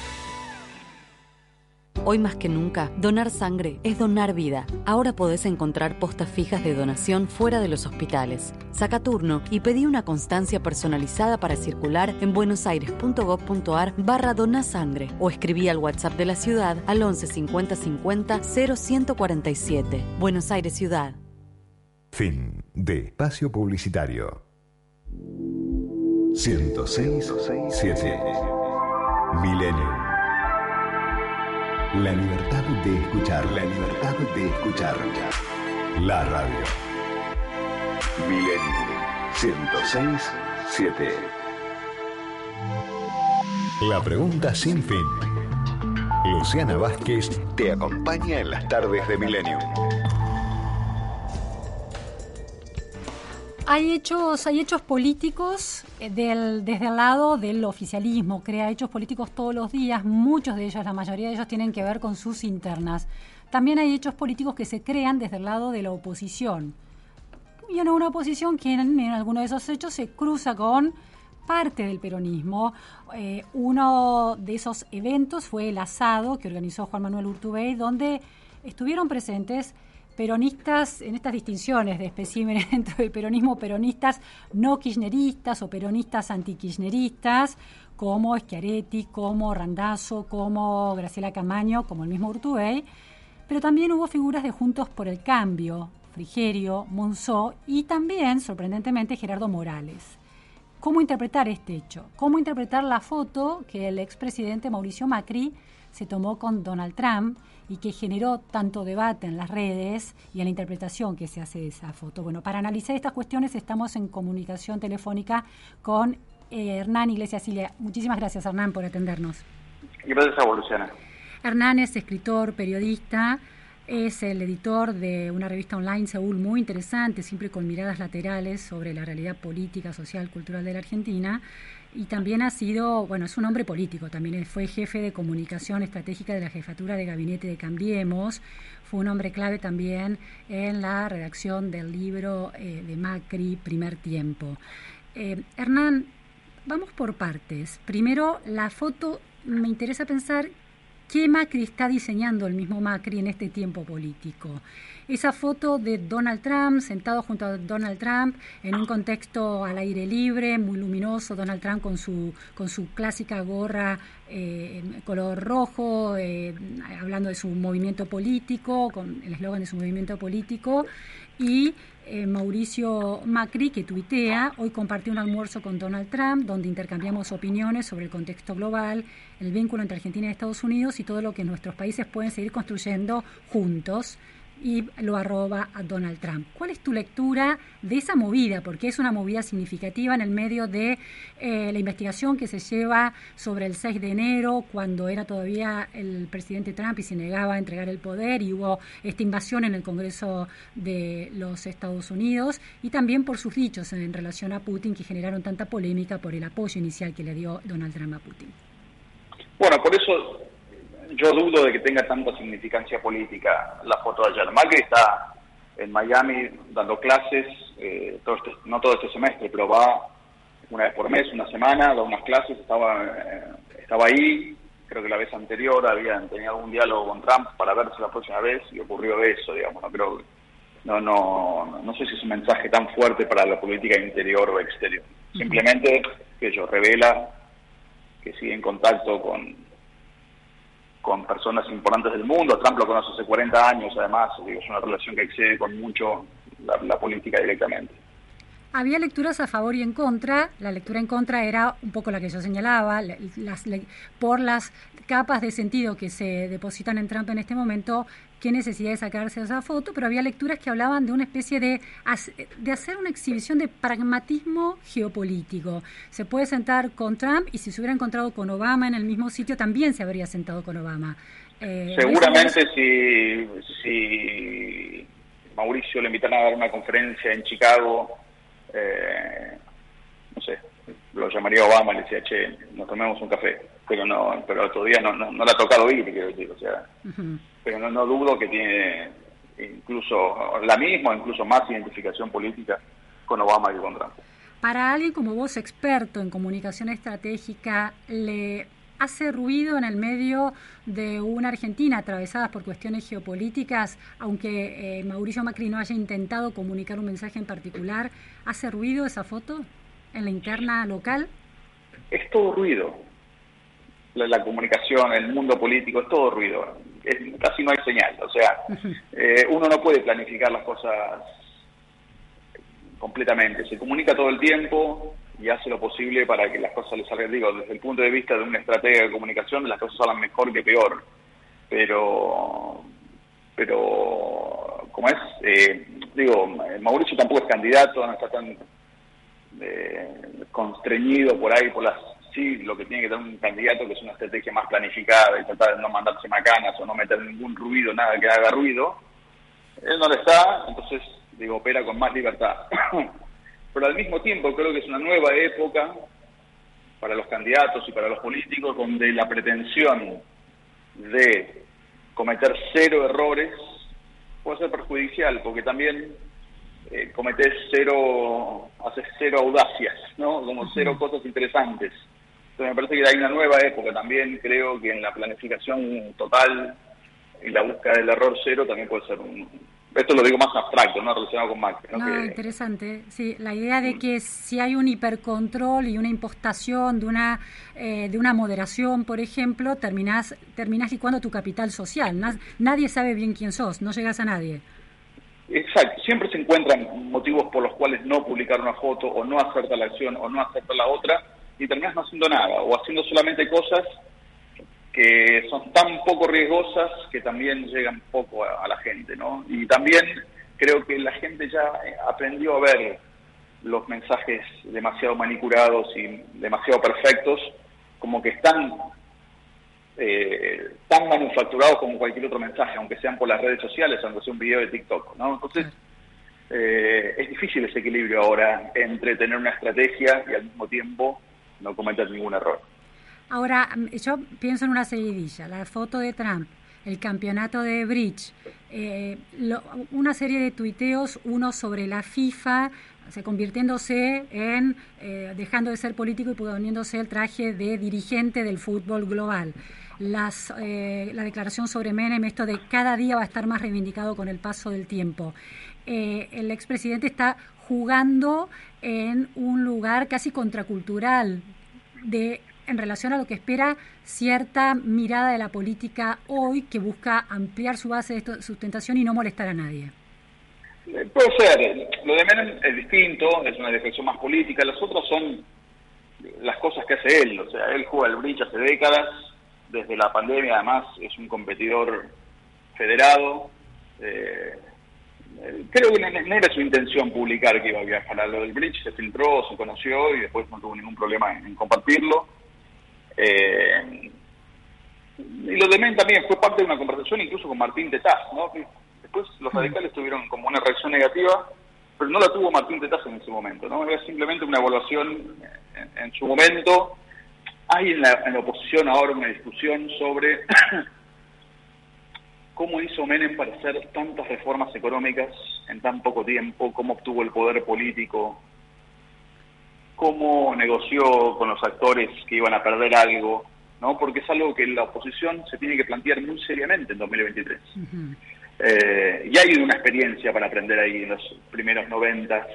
Hoy más que nunca, donar sangre es donar vida. Ahora podés encontrar postas fijas de donación fuera de los hospitales. Saca turno y pedí una constancia personalizada para circular en buenosaires.gov.ar barra donasangre o escribí al WhatsApp de la ciudad al 11 50 50 0147. Buenos Aires Ciudad. Fin de espacio publicitario. 106 7 Milenio. La libertad de escuchar, la libertad de escuchar. La radio. Milenio 106 7. La pregunta sin fin. Luciana Vázquez te acompaña en las tardes de Milenio. Hay hechos, hay hechos políticos eh, del, desde el lado del oficialismo, crea hechos políticos todos los días, muchos de ellos, la mayoría de ellos tienen que ver con sus internas. También hay hechos políticos que se crean desde el lado de la oposición. Y en una oposición que en, en alguno de esos hechos se cruza con parte del peronismo. Eh, uno de esos eventos fue el asado que organizó Juan Manuel Urtubey, donde estuvieron presentes peronistas en estas distinciones de especímenes dentro del peronismo, peronistas no kirchneristas o peronistas antikirchneristas, como Schiaretti, como Randazzo, como Graciela Camaño, como el mismo Urtubey, pero también hubo figuras de Juntos por el Cambio, Frigerio, Monzó y también, sorprendentemente, Gerardo Morales. ¿Cómo interpretar este hecho? ¿Cómo interpretar la foto que el expresidente Mauricio Macri se tomó con Donald Trump y que generó tanto debate en las redes y en la interpretación que se hace de esa foto. Bueno, para analizar estas cuestiones estamos en comunicación telefónica con eh, Hernán Iglesias Silia. Muchísimas gracias, Hernán, por atendernos. Gracias a vos, Luciana. Hernán es escritor, periodista, es el editor de una revista online, Seúl, muy interesante, siempre con miradas laterales sobre la realidad política, social, cultural de la Argentina y también ha sido, bueno, es un hombre político, también fue jefe de comunicación estratégica de la jefatura de gabinete de Cambiemos, fue un hombre clave también en la redacción del libro eh, de Macri, Primer Tiempo. Eh, Hernán, vamos por partes. Primero, la foto, me interesa pensar qué Macri está diseñando el mismo Macri en este tiempo político esa foto de Donald Trump sentado junto a Donald Trump en un contexto al aire libre, muy luminoso, Donald Trump con su, con su clásica gorra eh, color rojo, eh, hablando de su movimiento político, con el eslogan de su movimiento político, y eh, Mauricio Macri, que tuitea, hoy compartió un almuerzo con Donald Trump, donde intercambiamos opiniones sobre el contexto global, el vínculo entre Argentina y Estados Unidos y todo lo que nuestros países pueden seguir construyendo juntos y lo arroba a Donald Trump. ¿Cuál es tu lectura de esa movida? Porque es una movida significativa en el medio de eh, la investigación que se lleva sobre el 6 de enero, cuando era todavía el presidente Trump y se negaba a entregar el poder y hubo esta invasión en el Congreso de los Estados Unidos y también por sus dichos en relación a Putin que generaron tanta polémica por el apoyo inicial que le dio Donald Trump a Putin. Bueno, por eso yo dudo de que tenga tanta significancia política la foto de ayer. Macri está en Miami dando clases, eh, todo este, no todo este semestre, pero va una vez por mes, una semana, da unas clases, estaba, eh, estaba ahí, creo que la vez anterior habían tenido algún diálogo con Trump para verse la próxima vez y ocurrió eso, digamos, no creo no, no, no sé si es un mensaje tan fuerte para la política interior o exterior. Simplemente que ello revela que sigue en contacto con, con personas importantes del mundo. Trump lo conoce hace 40 años, además, es una relación que excede con mucho la política directamente. Había lecturas a favor y en contra. La lectura en contra era un poco la que yo señalaba, las, por las capas de sentido que se depositan en Trump en este momento, qué necesidad de sacarse esa foto, pero había lecturas que hablaban de una especie de, de hacer una exhibición de pragmatismo geopolítico. Se puede sentar con Trump y si se hubiera encontrado con Obama en el mismo sitio, también se habría sentado con Obama. Eh, Seguramente si, si Mauricio le invitan a dar una conferencia en Chicago eh, no sé, lo llamaría Obama y le decía, che, nos tomemos un café, pero no, pero todavía no, no, le ha tocado ir, quiero decir, o sea, pero no, no dudo que tiene incluso la misma, incluso más identificación política con Obama que con Trump. Para alguien como vos, experto en comunicación estratégica, ¿le hace ruido en el medio de una Argentina atravesada por cuestiones geopolíticas, aunque eh, Mauricio Macri no haya intentado comunicar un mensaje en particular, ¿hace ruido esa foto en la interna local? Es todo ruido. La, comunicación, el mundo político, es todo ruido. casi no hay señal. O sea, eh, uno no puede planificar las cosas completamente. Se comunica todo el tiempo, y hace lo posible para que las cosas le salgan. Digo, desde el punto de vista de una estrategia de comunicación, las cosas salgan mejor que peor. Pero, pero como es, eh, digo, Mauricio tampoco es candidato, no está tan eh, constreñido por ahí por las sí lo que tiene que tener un candidato que es una estrategia más planificada y tratar de no mandarse macanas o no meter ningún ruido, nada que haga ruido. Él no lo está, entonces digo, opera con más libertad. pero al mismo tiempo creo que es una nueva época para los candidatos y para los políticos donde la pretensión de cometer cero errores puede ser perjudicial, porque también eh, cometés cero, haces cero audacias, ¿no? Como cero cosas interesantes. Entonces me parece que hay una nueva época también, creo que en la planificación total y la búsqueda del error cero también puede ser un, esto lo digo más abstracto, no relacionado con Macri. ¿no? interesante. Sí, la idea de que si hay un hipercontrol y una impostación de una eh, de una moderación, por ejemplo, terminás terminás licuando tu capital social. nadie sabe bien quién sos, no llegas a nadie. Exacto, siempre se encuentran motivos por los cuales no publicar una foto o no hacer tal acción o no hacer la otra y terminas no haciendo nada o haciendo solamente cosas que son tan poco riesgosas que también llegan poco a, la gente, ¿no? Y también creo que la gente ya aprendió a ver los mensajes demasiado manicurados y demasiado perfectos, como que están eh, tan manufacturados como cualquier otro mensaje, aunque sean por las redes sociales, aunque sea un video de TikTok, ¿no? Entonces, eh, es difícil ese equilibrio ahora entre tener una estrategia y al mismo tiempo no cometer ningún error. Ahora, mm, yo pienso en una seguidilla, la foto de Trump, el campeonato de bridge, eh, una serie de tuiteos, uno sobre la FIFA, se convirtiéndose en, eh, dejando de ser político y poniéndose el traje de dirigente del fútbol global. Eh, la declaración sobre Menem, esto de cada día va a estar más reivindicado con el paso del tiempo. el expresidente está jugando en un lugar casi contracultural de en relación a lo que espera cierta mirada de la política hoy que busca ampliar su base de sustentación y no molestar a nadie? Eh, puede ser. Lo de Menem es distinto, es una defensión más política. Las otras son las cosas que hace él. O sea, él juega el bridge hace décadas. Desde la pandemia, además, es un competidor federado. Eh, creo que no, era su intención publicar que iba a viajar a lo del bridge. Se filtró, se conoció y después no tuvo ningún problema en compartirlo. Eh, y lo de Men también fue parte de una conversación incluso con Martín Tetaz, ¿no? Después los radicales tuvieron como una reacción negativa, pero no la tuvo Martín Tetaz en ese momento, ¿no? Era simplemente una evaluación en, su momento. Hay en la, oposición ahora una discusión sobre cómo hizo Menem para hacer tantas reformas económicas en tan poco tiempo, cómo obtuvo el poder político cómo negoció con los actores que iban a perder algo, ¿no? Porque es algo que la oposición se tiene que plantear muy seriamente en 2023. Eh, y hay una experiencia para aprender ahí en los primeros noventas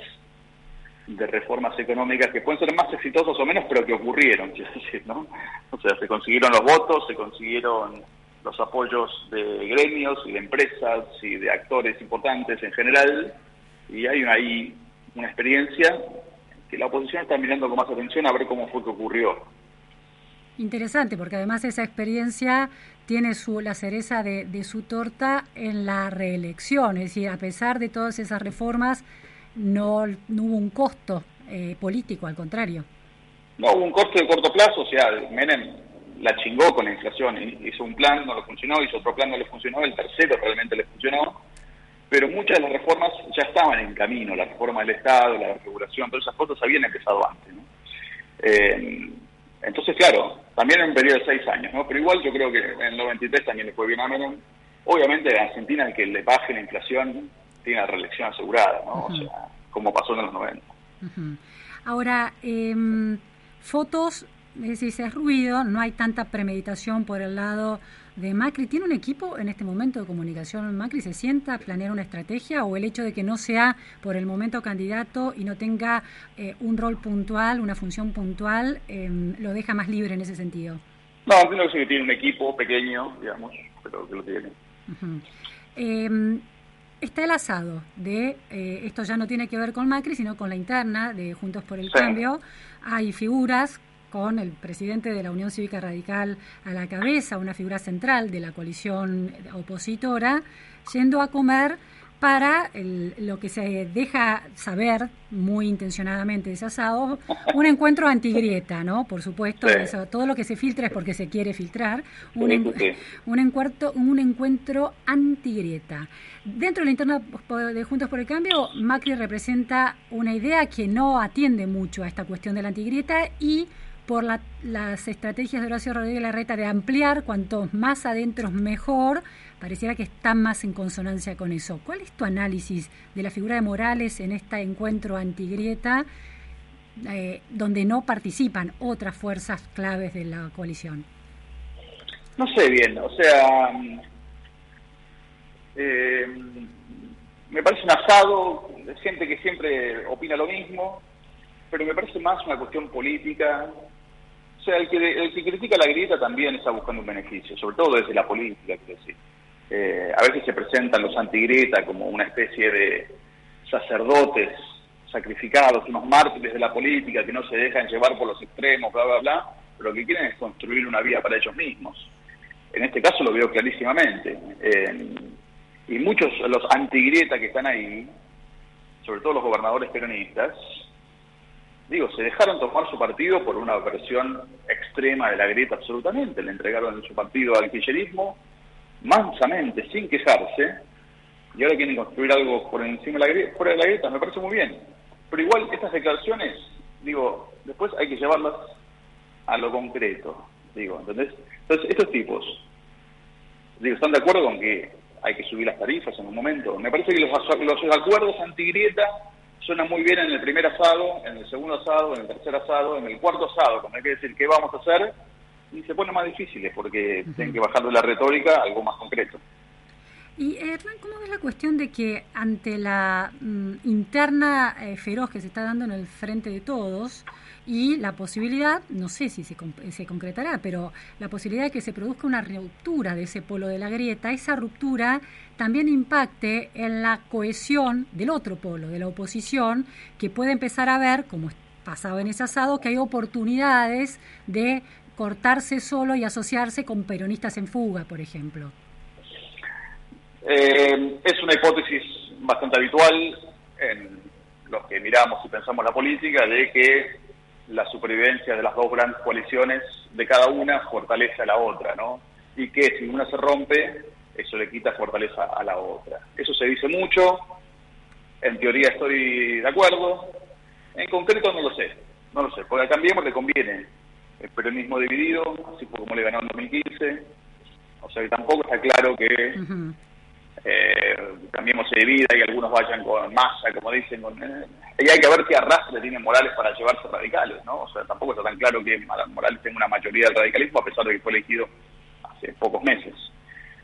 de reformas económicas que pueden ser más exitosas o menos, pero que ocurrieron, decir, ¿no? O sea, se consiguieron los votos, se consiguieron los apoyos de gremios y de empresas y de actores importantes en general, y hay ahí una experiencia que la oposición está mirando con más atención a ver cómo fue que ocurrió. Interesante, porque además esa experiencia tiene su, la cereza de, de, su torta en la reelección, es decir, a pesar de todas esas reformas, no, no hubo un costo eh, político, al contrario. No hubo un costo de corto plazo, o sea, Menem la chingó con la inflación, hizo un plan, no le funcionó, hizo otro plan, no le funcionó, el tercero realmente le funcionó, pero muchas de las reformas ya estaban en camino, la reforma del Estado, la regulación, todas esas cosas habían empezado antes. ¿no? Eh, entonces, claro, también en un periodo de seis años, ¿no? Pero igual yo creo que en el 93 también le fue bien a Menem. Obviamente en Argentina el que le baje la inflación tiene la reelección asegurada, ¿no? O sea, como pasó en los 90. Ahora, eh, fotos, es decir, ese ruido, no hay tanta premeditación por el lado de Macri. ¿Tiene un equipo en este momento de comunicación Macri? ¿Se sienta a planear una estrategia o el hecho de que no sea por el momento candidato y no tenga eh, un rol puntual, una función puntual, eh, lo deja más libre en ese sentido? No, creo que sí tiene un equipo pequeño, digamos, pero que lo tiene. Uh -huh. eh, está el asado de, eh, esto ya no tiene que ver con Macri, sino con la interna de Juntos por el sí. Cambio. Hay figuras con el presidente de la Unión Cívica Radical a la cabeza, una figura central de la coalición opositora, yendo a comer para el, lo que se deja saber muy intencionadamente de ese asado, un encuentro antigrieta, ¿no? Por supuesto, sí. eso, todo lo que se filtra es porque se quiere filtrar, un, en, un, encuentro, un encuentro antigrieta. Dentro de la interna de Juntos por el Cambio, Macri representa una idea que no atiende mucho a esta cuestión de la antigrieta y por la, las estrategias de Horacio Rodríguez Larreta de ampliar cuanto más adentro mejor, pareciera que están más en consonancia con eso. ¿Cuál es tu análisis de la figura de Morales en este encuentro antigrieta eh, donde no participan otras fuerzas claves de la coalición? No sé bien, o sea, eh, me parece un asado gente que siempre opina lo mismo, pero me parece más una cuestión política. O sea, el que, el que critica la grieta también está buscando un beneficio, sobre todo desde la política, quiero decir. Eh, a veces se presentan los antigrieta como una especie de sacerdotes sacrificados, unos mártires de la política que no se dejan llevar por los extremos, bla, bla, bla, pero lo que quieren es construir una vida para ellos mismos. En este caso lo veo clarísimamente. Eh, y muchos los antigrieta que están ahí, sobre todo los gobernadores peronistas, digo, se dejaron tomar su partido por una versión extrema de la grieta absolutamente, le entregaron su partido al kirchnerismo mansamente, sin quejarse, y ahora quieren construir algo por encima de la grieta, fuera de la grieta, me parece muy bien. Pero igual estas declaraciones, digo, después hay que llevarlas a lo concreto, digo, ¿entendés? Entonces, estos tipos, digo, están de acuerdo con que hay que subir las tarifas en un momento. Me parece que los, los acuerdos antigrieta suenan muy bien en el primer asado, en el segundo asado, en el tercer asado, en el cuarto asado, cuando hay que decir qué vamos a hacer, y se pone más difíciles porque uh -huh. tienen que bajar de la retórica a algo más concreto. Y Hernán, ¿cómo ves la cuestión de que ante la mm, interna eh, feroz que se está dando en el frente de todos y la posibilidad, no sé si se, se, concretará, pero la posibilidad de que se produzca una ruptura de ese polo de la grieta, esa ruptura también impacte en la cohesión del otro polo, de la oposición, que puede empezar a ver, como pasaba en ese asado, que hay oportunidades de cortarse solo y asociarse con peronistas en fuga, por ejemplo. Eh, es una hipótesis bastante habitual en los que miramos y pensamos la política de que la supervivencia de las dos grandes coaliciones de cada una fortalece a la otra, ¿no? Y que si una se rompe, eso le quita fortaleza a la otra. Eso se dice mucho, en teoría estoy de acuerdo, en concreto no lo sé, no lo sé, porque a Cambiemos le conviene el peronismo dividido, así como le ganó en 2015, o sea que tampoco está claro que. Eh, Cambiemos se divida y algunos vayan con masa, como dicen, con, eh, y hay que ver qué arrastre tiene Morales para llevarse radicales, ¿no? O sea, tampoco está tan claro que Morales tenga una mayoría del radicalismo, a pesar de que fue elegido hace pocos meses.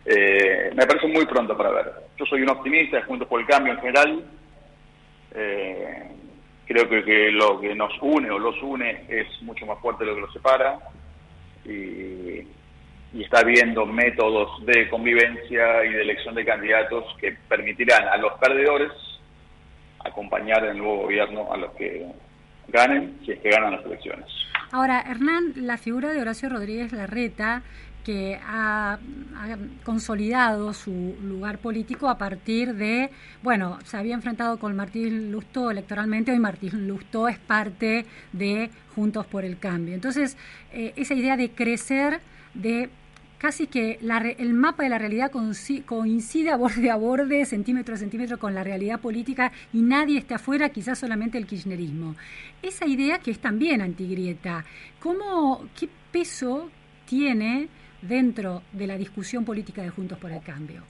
Eh, me parece muy pronto para ver. Yo soy un optimista, Juntos por el Cambio en general. Eh, creo que, que, lo que nos une o los une es mucho más fuerte de lo que los separa. Y, y está viendo métodos de convivencia y de elección de candidatos que permitirán a los perdedores acompañar el nuevo gobierno a los que ganen, si es que ganan las elecciones. Ahora, Hernán, la figura de Horacio Rodríguez Larreta que ha, consolidado su lugar político a partir de, bueno, se había enfrentado con Martín Lustó electoralmente, hoy Martín Lustó es parte de Juntos por el Cambio. Entonces, eh, esa idea de crecer, de casi que el mapa de la realidad coincide a borde a borde, centímetro a centímetro con la realidad política y nadie está afuera, quizás solamente el kirchnerismo. Esa idea que es también antigrieta, ¿cómo, ¿qué peso tiene dentro de la discusión política de Juntos por el Cambio?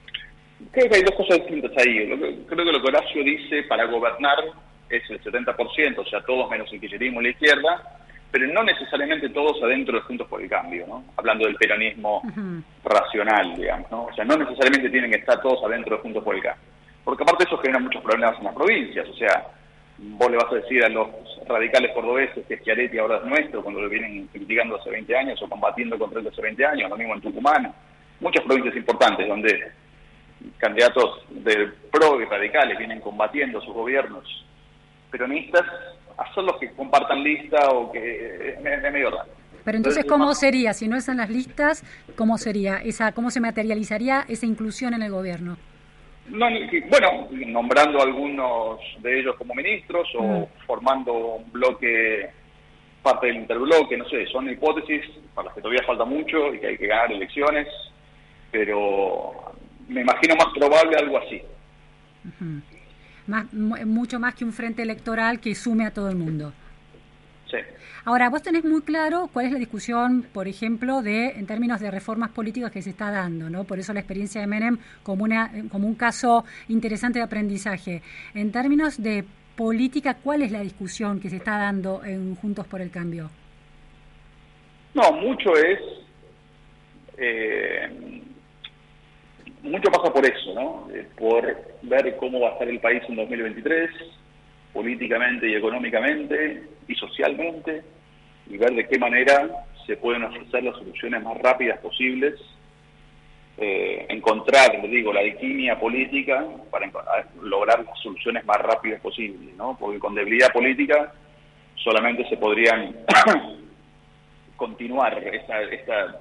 Creo que hay dos cosas distintas ahí. Creo que lo que Horacio dice para gobernar es el 70%, o sea, todos menos el kirchnerismo y la izquierda, pero no necesariamente todos adentro de Juntos por el Cambio, ¿no? Hablando del peronismo racional, digamos, ¿no? O sea, no necesariamente tienen que estar todos adentro de Juntos por el Cambio. Porque aparte eso genera muchos problemas en las provincias, o sea, vos le vas a decir a los radicales cordobeses que Schiaretti ahora es nuestro, cuando lo vienen criticando hace 20 años o combatiendo contra él hace 20 años, lo mismo en Tucumán, muchas provincias importantes donde candidatos de pro y radicales vienen combatiendo sus gobiernos peronistas, a los que compartan lista o que es medio raro. Pero entonces, ¿cómo sería? Si no es en las listas, ¿cómo sería? esa ¿Cómo se materializaría esa inclusión en el gobierno? No, bueno, nombrando algunos de ellos como ministros o formando un bloque, parte del interbloque, no sé, son hipótesis para las que todavía falta mucho y que hay que ganar elecciones, pero me imagino más probable algo así. Más, mucho más que un frente electoral que sume a todo el mundo. Ahora, vos tenés muy claro cuál es la discusión, por ejemplo, de en términos de reformas políticas que se está dando, ¿no? Por eso la experiencia de Menem como, una, como un caso interesante de aprendizaje. En términos de política, ¿cuál es la discusión que se está dando en Juntos por el Cambio? No, mucho es... Eh, mucho pasa por eso, ¿no? Eh, por ver cómo va a estar el país en 2023, políticamente y económicamente y socialmente y ver de qué manera se pueden ofrecer las soluciones más rápidas posibles, eh, encontrar, le digo, la alquimia política para lograr las soluciones más rápidas posibles, ¿no? Porque con debilidad política solamente se podrían continuar esta, esta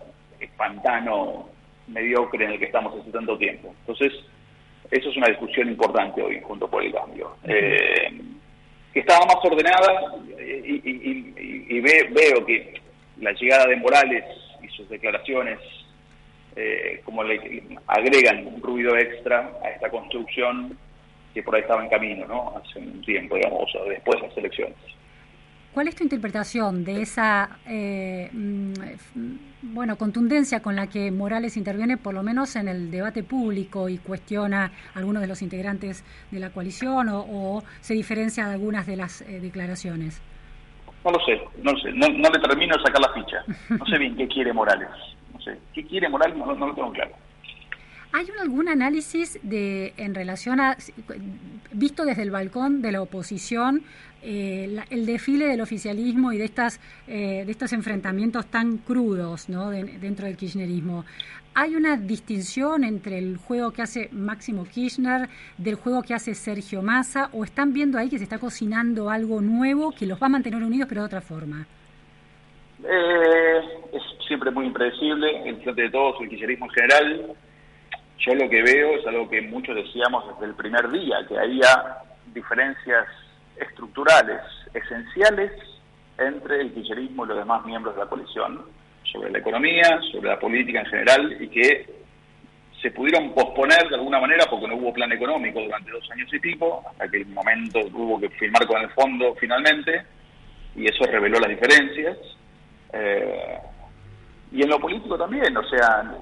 pantano mediocre en el que estamos hace tanto tiempo. Entonces, eso es una discusión importante hoy junto por el cambio. Eh, que estaba más ordenada y, veo que la llegada de Morales y sus declaraciones eh, como le agregan un ruido extra a esta construcción que por ahí estaba en camino, ¿no? Hace un tiempo, digamos, después de las elecciones. ¿Cuál es tu interpretación de esa eh, mm, bueno contundencia con la que Morales interviene, por lo menos en el debate público y cuestiona a algunos de los integrantes de la coalición o, se diferencia de algunas de las eh, declaraciones? No lo sé, no lo sé, no, le termino de sacar la ficha. No sé bien qué quiere Morales. No sé, qué quiere Morales no, no lo tengo claro. ¿Hay algún análisis de en relación a, visto desde el balcón de la oposición, eh, el desfile del oficialismo y de estas eh, de estos enfrentamientos tan crudos ¿no? dentro del kirchnerismo? ¿Hay una distinción entre el juego que hace Máximo Kirchner del juego que hace Sergio Massa o están viendo ahí que se está cocinando algo nuevo que los va a mantener unidos pero de otra forma? Eh, es siempre muy impredecible, el frente de todos, el kirchnerismo en general yo lo que veo es algo que muchos decíamos desde el primer día, que había diferencias estructurales, esenciales, entre el kirchnerismo y los demás miembros de la coalición, sobre la economía, sobre la política en general, y que se pudieron posponer de alguna manera porque no hubo plan económico durante dos años y pico, hasta que el momento hubo que firmar con el fondo finalmente, y eso reveló las diferencias. Eh, y en lo político también, o sea,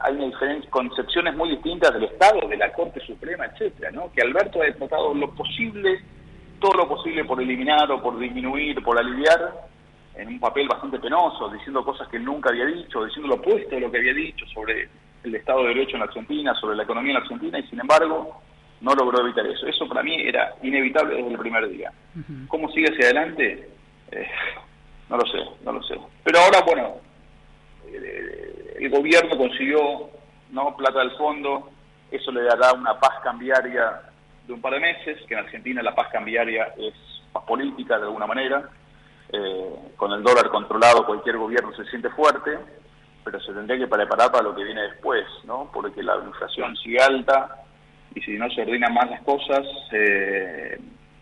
hay una diferencia, concepciones muy distintas del Estado, de la Corte Suprema, etcétera, ¿no? Que Alberto ha tratado lo posible, todo lo posible por eliminar o por disminuir, por aliviar, en un papel bastante penoso, diciendo cosas que nunca había dicho, diciendo lo opuesto de lo que había dicho sobre el Estado de Derecho en la Argentina, sobre la economía en la Argentina, y sin embargo no logró evitar eso. Eso para mí era inevitable desde el primer día. ¿Cómo sigue hacia adelante? Eh, no lo sé, no lo sé. Pero ahora, bueno, eh, el gobierno consiguió no plata del fondo, eso le dará una paz cambiaria de un par de meses, que en Argentina la paz cambiaria es paz política de alguna manera, eh, con el dólar controlado cualquier gobierno se siente fuerte, pero se tendría que preparar para lo que viene después, ¿no? Porque la inflación sigue alta y si no se ordenan más las cosas, eh,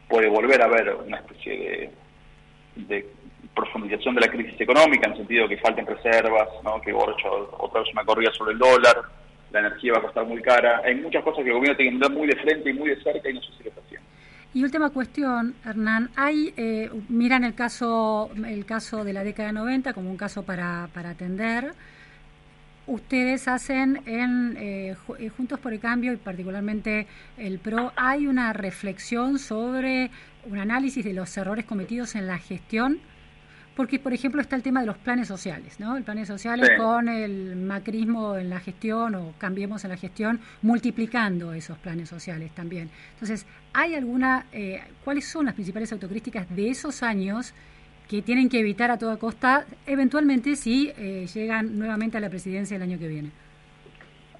puede volver a haber una especie de, profundización de la crisis económica, en el sentido de que falten reservas, ¿no? que otra vez una corrida sobre el dólar, la energía va a costar muy cara. Hay muchas cosas que el gobierno tiene que mirar muy de frente y muy de cerca y no sé si lo está haciendo. Y última cuestión, Hernán, hay, eh, miran el caso, el caso de la década de 90 como un caso para, para atender. Ustedes hacen en eh, eh, Juntos por el Cambio y particularmente el PRO, hay una reflexión sobre un análisis de los errores cometidos en la gestión porque, por ejemplo, está el tema de los planes sociales, ¿no? El planes sociales con el macrismo en la gestión o cambiemos en la gestión, multiplicando esos planes sociales también. Entonces, ¿hay alguna, eh, cuáles son las principales autocríticas de esos años que tienen que evitar a toda costa, eventualmente, si eh, llegan nuevamente a la presidencia el año que viene?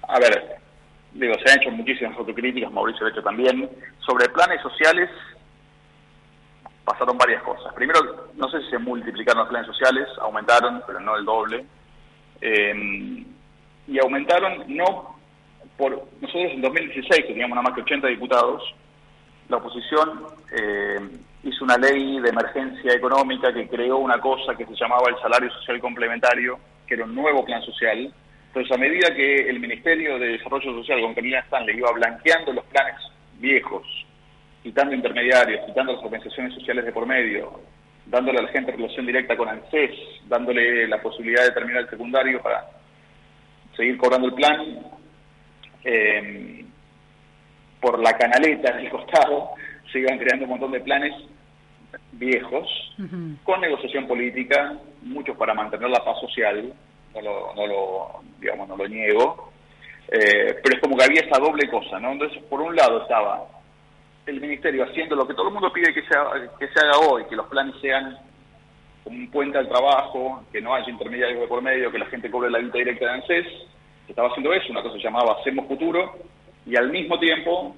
A ver, digo, se han hecho muchísimas autocríticas, Mauricio de hecho también, sobre planes sociales pasaron varias cosas. Primero, no sé si se multiplicaron los planes sociales, aumentaron, pero no el doble. Eh, y aumentaron no por... Nosotros en 2016, que teníamos nada más que 80 diputados, la oposición eh, hizo una ley de emergencia económica que creó una cosa que se llamaba el salario social complementario, que era un nuevo plan social. Entonces, a medida que el Ministerio de Desarrollo Social con Camila Stanley iba blanqueando los planes viejos quitando intermediarios, quitando las organizaciones sociales de por medio, dándole a la gente relación directa con ANSES, dándole la posibilidad de terminar el secundario para seguir cobrando el plan, eh, por la canaleta del costado se iban creando un montón de planes viejos, con negociación política, muchos para mantener la paz social, no lo, no lo digamos, no lo niego, eh, pero es como que había esa doble cosa, ¿no? Entonces, por un lado estaba el ministerio haciendo lo que todo el mundo pide que se, haga, que se haga hoy, que los planes sean como un puente al trabajo, que no haya intermediarios de por medio, que la gente cobre la vida directa de ANSES, se estaba haciendo eso, una cosa llamaba Hacemos Futuro, y al mismo tiempo,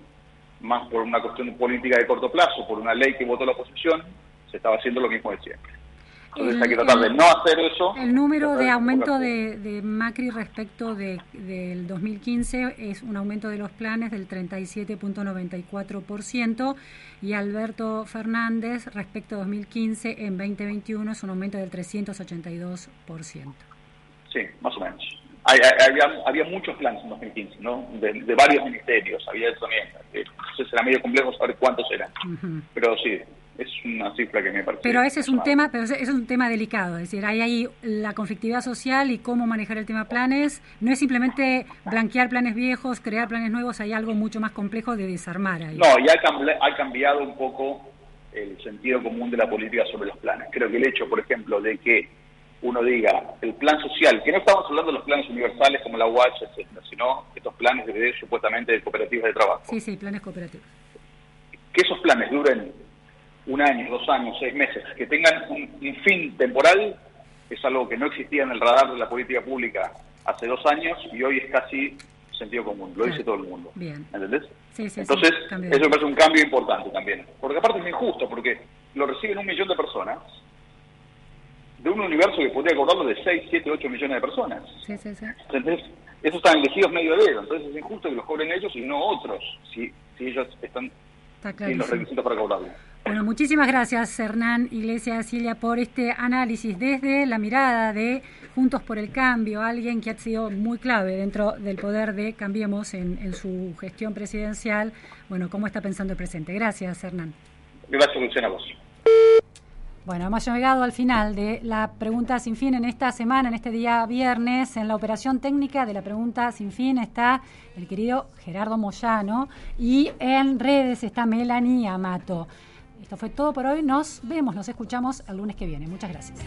más por una cuestión política de corto plazo, por una ley que votó la oposición, se estaba haciendo lo mismo de siempre. Entonces hay que tratar de no hacer eso. El número de aumento de, Macri respecto de, del 2015 es un aumento de los planes del 37.94% y Alberto Fernández respecto a 2015 en 2021 es un aumento del 382%. Sí, más o menos. Había, había muchos planes en 2015, ¿no? De, varios ministerios, había eso también. Entonces era medio complejo saber cuántos eran. Pero sí, es una cifra que me parece. Pero ese es un tema, pero ese es un tema delicado, es decir, hay ahí la conflictividad social y cómo manejar el tema planes. No es simplemente blanquear planes viejos, crear planes nuevos, hay algo mucho más complejo de desarmar ahí. No, y ha, cambiado un poco el sentido común de la política sobre los planes. Creo que el hecho, por ejemplo, de que uno diga el plan social, que no estamos hablando de los planes universales como la UH, etcétera, sino estos planes de supuestamente de cooperativas de trabajo. Sí, sí, planes cooperativos. Que esos planes duren un año, dos años, seis meses, que tengan un, fin temporal, es algo que no existía en el radar de la política pública hace dos años y hoy es casi sentido común, lo dice todo el mundo. Bien. ¿Entendés? Sí, sí, Entonces, eso me parece un cambio importante también. Porque aparte es injusto, porque lo reciben un millón de personas de un universo que podría cobrarlo de 6, 7, 8 millones de personas. Sí, sí, sí. Entonces, esos están elegidos medio dedo. Entonces es injusto que los cobren ellos y no otros, si, si ellos están sin los requisitos para cobrarlo. Bueno, muchísimas gracias Hernán Iglesias Silvia por este análisis desde la mirada de Juntos por el Cambio, alguien que ha sido muy clave dentro del poder de Cambiemos en, su gestión presidencial. Bueno, ¿cómo está pensando el presente? Gracias Hernán. Gracias Luciana, vos. Bueno, hemos llegado al final de la pregunta sin fin en esta semana, en este día viernes. En la operación técnica de la pregunta sin fin está el querido Gerardo Moyano y en redes está Melanie Amato. Esto fue todo por hoy. Nos vemos, nos escuchamos el lunes que viene. Muchas gracias.